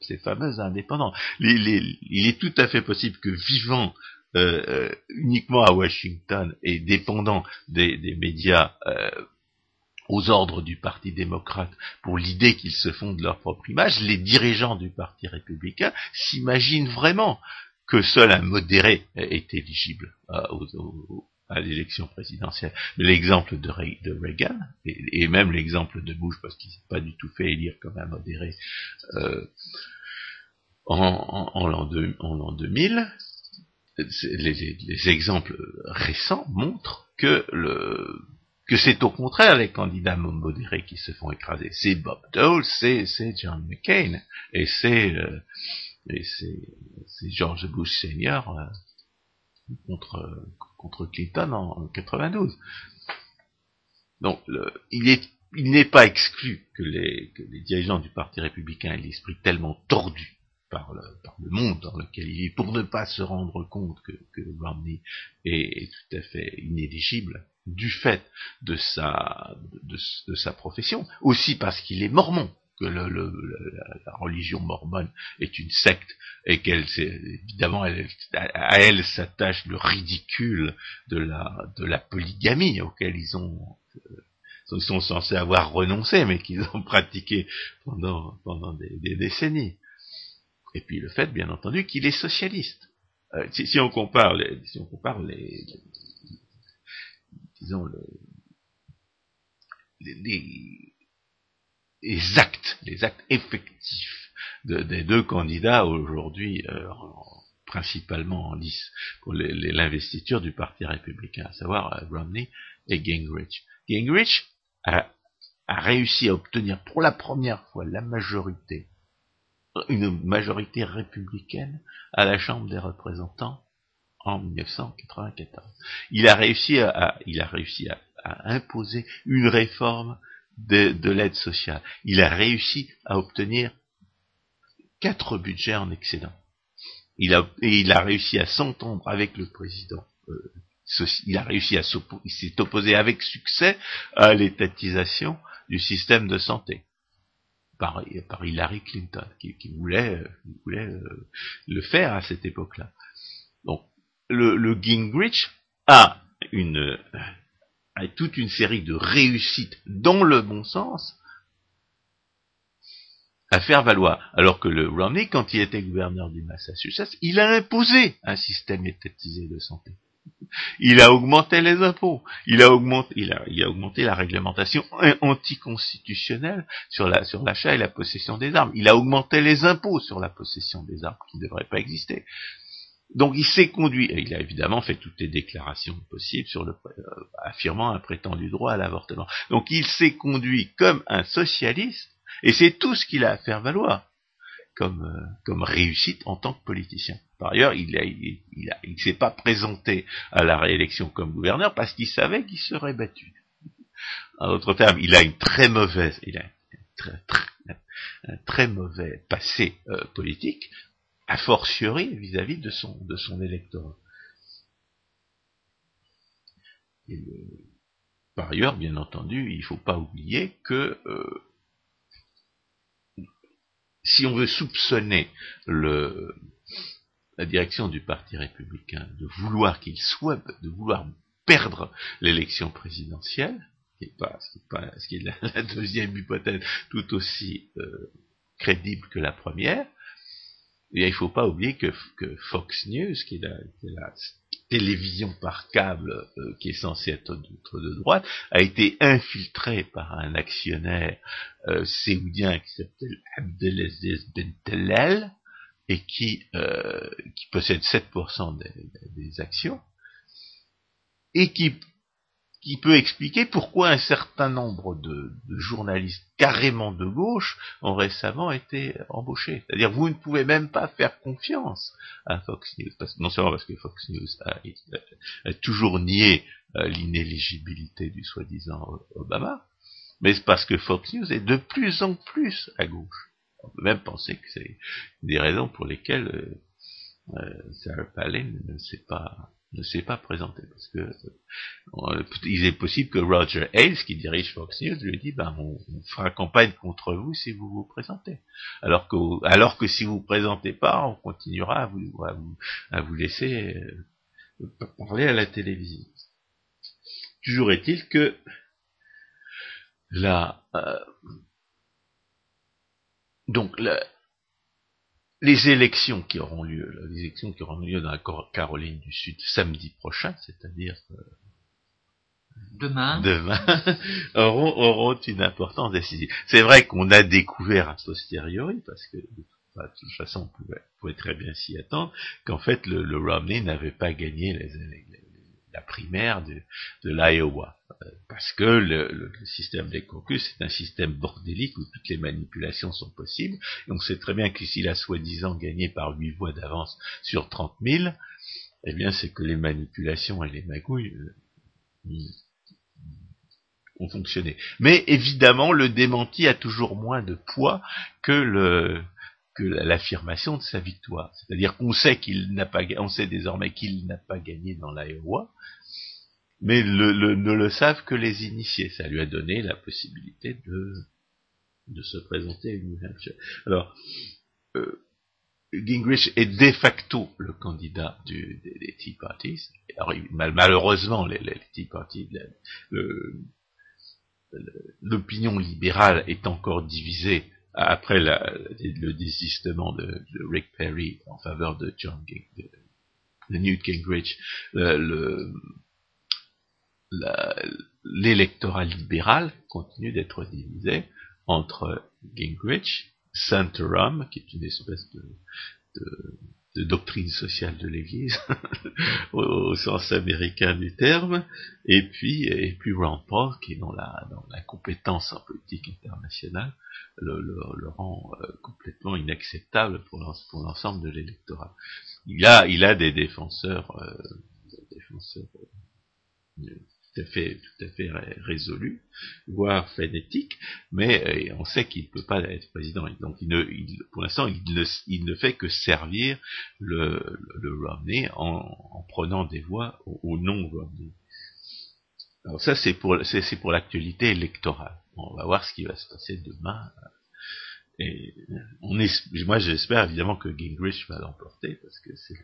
ces, fameux indépendants. il est tout à fait possible que vivant euh, euh, uniquement à Washington et dépendant des, des médias euh, aux ordres du Parti démocrate pour l'idée qu'ils se font de leur propre image, les dirigeants du Parti républicain s'imaginent vraiment que seul un modéré est éligible aux, à l'élection présidentielle. L'exemple de, Reagan, et, même l'exemple de Bush, parce qu'il s'est pas du tout fait élire comme un modéré euh, en, l'an 2000, les, exemples récents montrent que le que c'est au contraire les candidats modérés qui se font écraser. C'est Bob Dole, c'est John McCain, et c'est euh, c'est George Bush senior euh, contre, contre Clinton en, 92. Donc, il il n'est pas exclu que les, dirigeants du Parti républicain aient l'esprit tellement tordu par le, monde dans lequel il est, pour ne pas se rendre compte que, Romney est, tout à fait inéligible du fait de sa profession, aussi parce qu'il est mormon que le, la, religion mormone est une secte et qu'elle, évidemment, elle, à elle s'attache le ridicule de la, de la polygamie auquel ils ont, euh, sont censés avoir renoncé, mais qu'ils ont pratiqué pendant, pendant des, décennies. Et puis le fait, bien entendu, qu'il est socialiste. Euh, si, si, on compare les, si on compare les, disons le, les les actes, les actes effectifs des deux candidats aujourd'hui, euh, principalement en lice pour l'investiture du Parti républicain, à savoir euh, Romney et Gingrich. Gingrich a, réussi à obtenir pour la première fois la majorité, une majorité républicaine à la Chambre des représentants en 1994. Il a réussi à, il a réussi à, imposer une réforme de, l'aide sociale. Il a réussi à obtenir quatre budgets en excédent. Il a, et il a réussi à s'entendre avec le président. Euh, il a réussi à il s'est opposé avec succès à l'étatisation du système de santé par, par Hillary Clinton, qui, voulait, voulait euh, le faire à cette époque-là. Donc, le, Gingrich a une a toute une série de réussites dans le bon sens à faire valoir. Alors que le Romney, quand il était gouverneur du Massachusetts, il a imposé un système étatisé de santé. Il a augmenté les impôts. Il a augmenté, la réglementation anticonstitutionnelle sur l'achat et la possession des armes. Il a augmenté les impôts sur la possession des armes qui ne devraient pas exister. Donc il s'est conduit, et il a évidemment fait toutes les déclarations possibles sur le, euh, affirmant un prétendu droit à l'avortement. Donc il s'est conduit comme un socialiste, et c'est tout ce qu'il a à faire valoir comme, euh, comme réussite en tant que politicien. Par ailleurs, il ne il, il, s'est pas présenté à la réélection comme gouverneur parce qu'il savait qu'il serait battu. En d'autres termes, il a une très mauvaise, il a un très, mauvais passé euh, politique, a fortiori vis-à-vis de son, de son électorat. par ailleurs, bien entendu, il ne faut pas oublier que euh, si on veut soupçonner le, la direction du Parti républicain de vouloir qu'il soit, de vouloir perdre l'élection présidentielle, ce qui est, pas, ce qui est, la, deuxième hypothèse tout aussi euh, crédible que la première, il ne faut pas oublier que, Fox News, qui est la, télévision par câble euh, qui est censée être de, droite, a été infiltré par un actionnaire euh, séoudien qui s'appelle Abdelaziz Bentelel et qui, euh, qui possède 7% des actions et qui qui peut expliquer pourquoi un certain nombre de, journalistes carrément de gauche ont récemment été embauchés. C'est-à-dire vous ne pouvez même pas faire confiance à Fox News, non seulement parce que Fox News a, toujours nié euh, l'inéligibilité du soi-disant Obama, mais c'est parce que Fox News est de plus en plus à gauche. On peut même penser que c'est des raisons pour lesquelles euh, euh Sarah Palin ne sait pas ne s'est pas présenté parce que euh, il est possible que Roger Ailes, qui dirige Fox News, lui dit ben on, fera campagne contre vous si vous vous présentez. Alors que alors que si vous vous présentez pas, on continuera à vous à vous, laisser euh, parler à la télévision. Toujours est-il que la euh, donc la, les élections qui auront lieu, les élections qui auront lieu dans la Caroline du Sud samedi prochain, c'est-à-dire euh, demain, demain auront, une importance décisive. C'est vrai qu'on a découvert a posteriori, parce que de toute façon on pouvait, très bien s'y attendre, qu'en fait le, Romney n'avait pas gagné les, les, la primaire de, de l'Iowa. Euh, parce que le, système des caucus, c'est un système bordélique où toutes les manipulations sont possibles. Et on sait très bien que s'il a soi-disant gagné par 8 voix d'avance sur 30 000, eh bien c'est que les manipulations et les magouilles euh, ont fonctionné. Mais évidemment, le démenti a toujours moins de poids que que l'affirmation de sa victoire. C'est-à-dire qu'on sait qu'il n'a pas, on sait désormais qu'il n'a pas gagné dans l'Iowa, mais le, ne le savent que les initiés. Ça lui a donné la possibilité de, de se présenter à New Hampshire. Alors, euh, Gingrich est de facto le candidat du, des, Tea Parties. Alors, malheureusement, les, les Tea Parties, l'opinion libérale est encore divisée après le désistement de, Rick Perry en faveur de John de, Newt Gingrich, l'électorat libéral continue d'être divisé entre Gingrich, Santorum, qui est une espèce de, de doctrine sociale de l'Église, au, sens américain du terme, et puis, et puis Rand Paul, qui est dans la, dans la compétence en politique internationale, le, le, rend euh, complètement inacceptable pour l'ensemble de l'électorat. Il a, il a des défenseurs, euh, des défenseurs euh, tout à fait, résolu, voire frénétique, mais euh, on sait qu'il ne peut pas être président. Donc, pour l'instant, il ne, fait que servir le, Romney en, en, prenant des voix au, au nom Romney. Alors ça, c'est pour, l'actualité électorale. On va voir ce qui va se passer demain. On moi, j'espère évidemment que Gingrich va l'emporter parce que c'est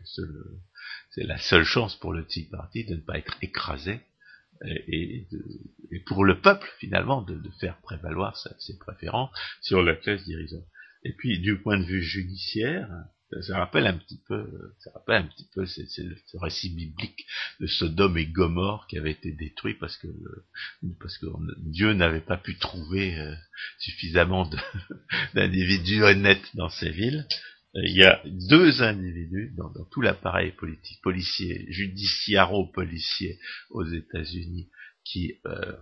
c'est la seule chance pour le Tea Party de ne pas être écrasé et, pour le peuple finalement de, faire prévaloir ses préférences sur la classe dirigeante. Et puis du point de vue judiciaire, ça rappelle un petit peu, ça rappelle un petit peu c'est, le récit biblique de Sodome et Gomorre qui avait été détruit parce que parce que Dieu n'avait pas pu trouver euh, suffisamment d'individus honnêtes dans ces villes il y a deux individus dans, tout l'appareil politique, policier, judiciaro-policier aux États-Unis qui, euh,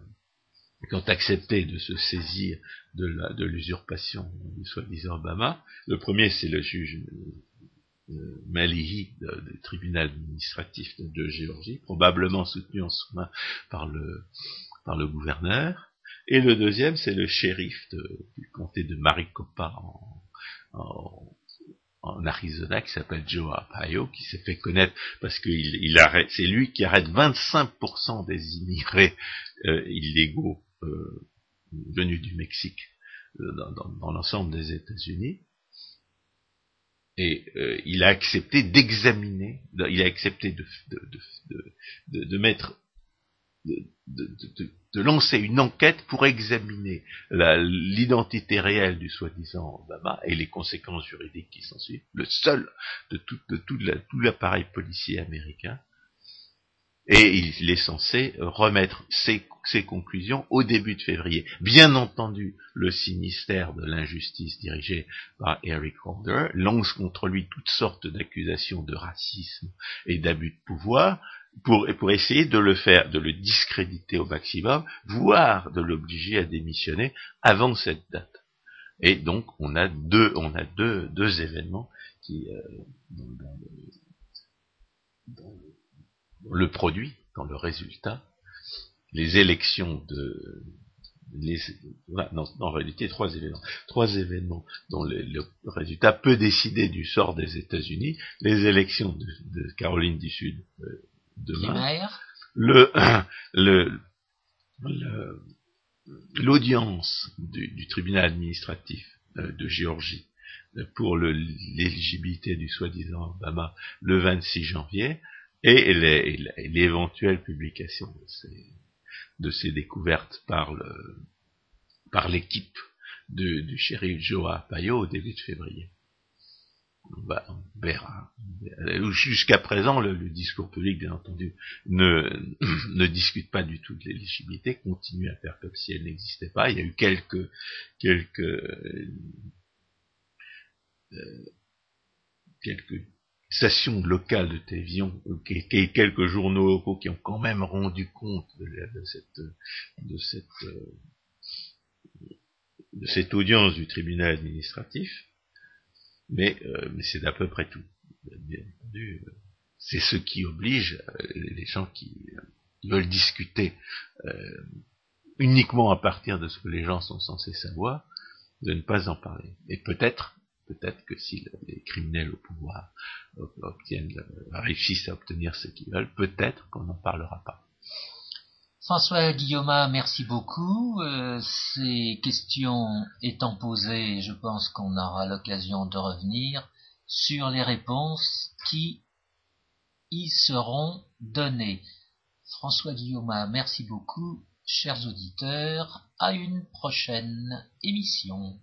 ont accepté de se saisir de l'usurpation du soi-disant Obama. Le premier, c'est le juge euh, Malihi du tribunal administratif de, Géorgie, probablement soutenu en sous-main par le, par le gouverneur. Et le deuxième, c'est le shérif du comté de Maricopa en, en, en Arizona qui s'appelle Joe Arpaio, qui s'est fait connaître parce que il, arrête, c'est lui qui arrête 25% des immigrés euh, illégaux euh, venus du Mexique euh, dans, l'ensemble des États-Unis. Et il a accepté d'examiner, il a accepté de, de, de mettre de, lancer une enquête pour examiner l'identité réelle du soi-disant Obama et les conséquences juridiques qui s'en suivent, le seul de tout, l'appareil policier américain, et il est censé remettre ses, ses, conclusions au début de février. Bien entendu, le sinistère de l'injustice dirigé par Eric Holder lance contre lui toutes sortes d'accusations de racisme et d'abus de pouvoir, pour, pour essayer de le faire, de le discréditer au maximum, voire de l'obliger à démissionner avant cette date. Et donc on a deux, on a deux, deux événements qui euh, dans, le, produit, dans le résultat, les élections de les, non, en réalité trois événements, trois événements dont le, résultat peut décider du sort des États-Unis, les élections de, Caroline du Sud euh, demain, le, le, l'audience du, du, tribunal administratif euh, de Géorgie euh, pour l'éligibilité du soi-disant Obama le 26 janvier et l'éventuelle publication de ces, de ces, découvertes par le par l'équipe du shérif Joa Payo au début de février bah, on verra. Jusqu'à présent, le, discours public, bien entendu, ne, ne discute pas du tout de l'éligibilité, continue à faire comme si elle n'existait pas. Il y a eu quelques, quelques, euh, quelques stations locales de télévision, euh, quelques journaux locaux qui ont quand même rendu compte de, cette, de cette, euh, de cette audience du tribunal administratif mais, euh, mais c'est d'à peu près tout. Bien entendu, euh, c'est ce qui oblige euh, les gens qui veulent discuter uniquement à partir de ce que les gens sont censés savoir, de ne pas en parler. Et peut-être, peut-être que si les criminels au pouvoir obtiennent, réussissent à obtenir ce qu'ils veulent, peut-être qu'on n'en parlera pas. François Guillaume, merci beaucoup. Euh, ces questions étant posées, je pense qu'on aura l'occasion de revenir sur les réponses qui y seront données. François Guillaume, merci beaucoup. Chers auditeurs, à une prochaine émission.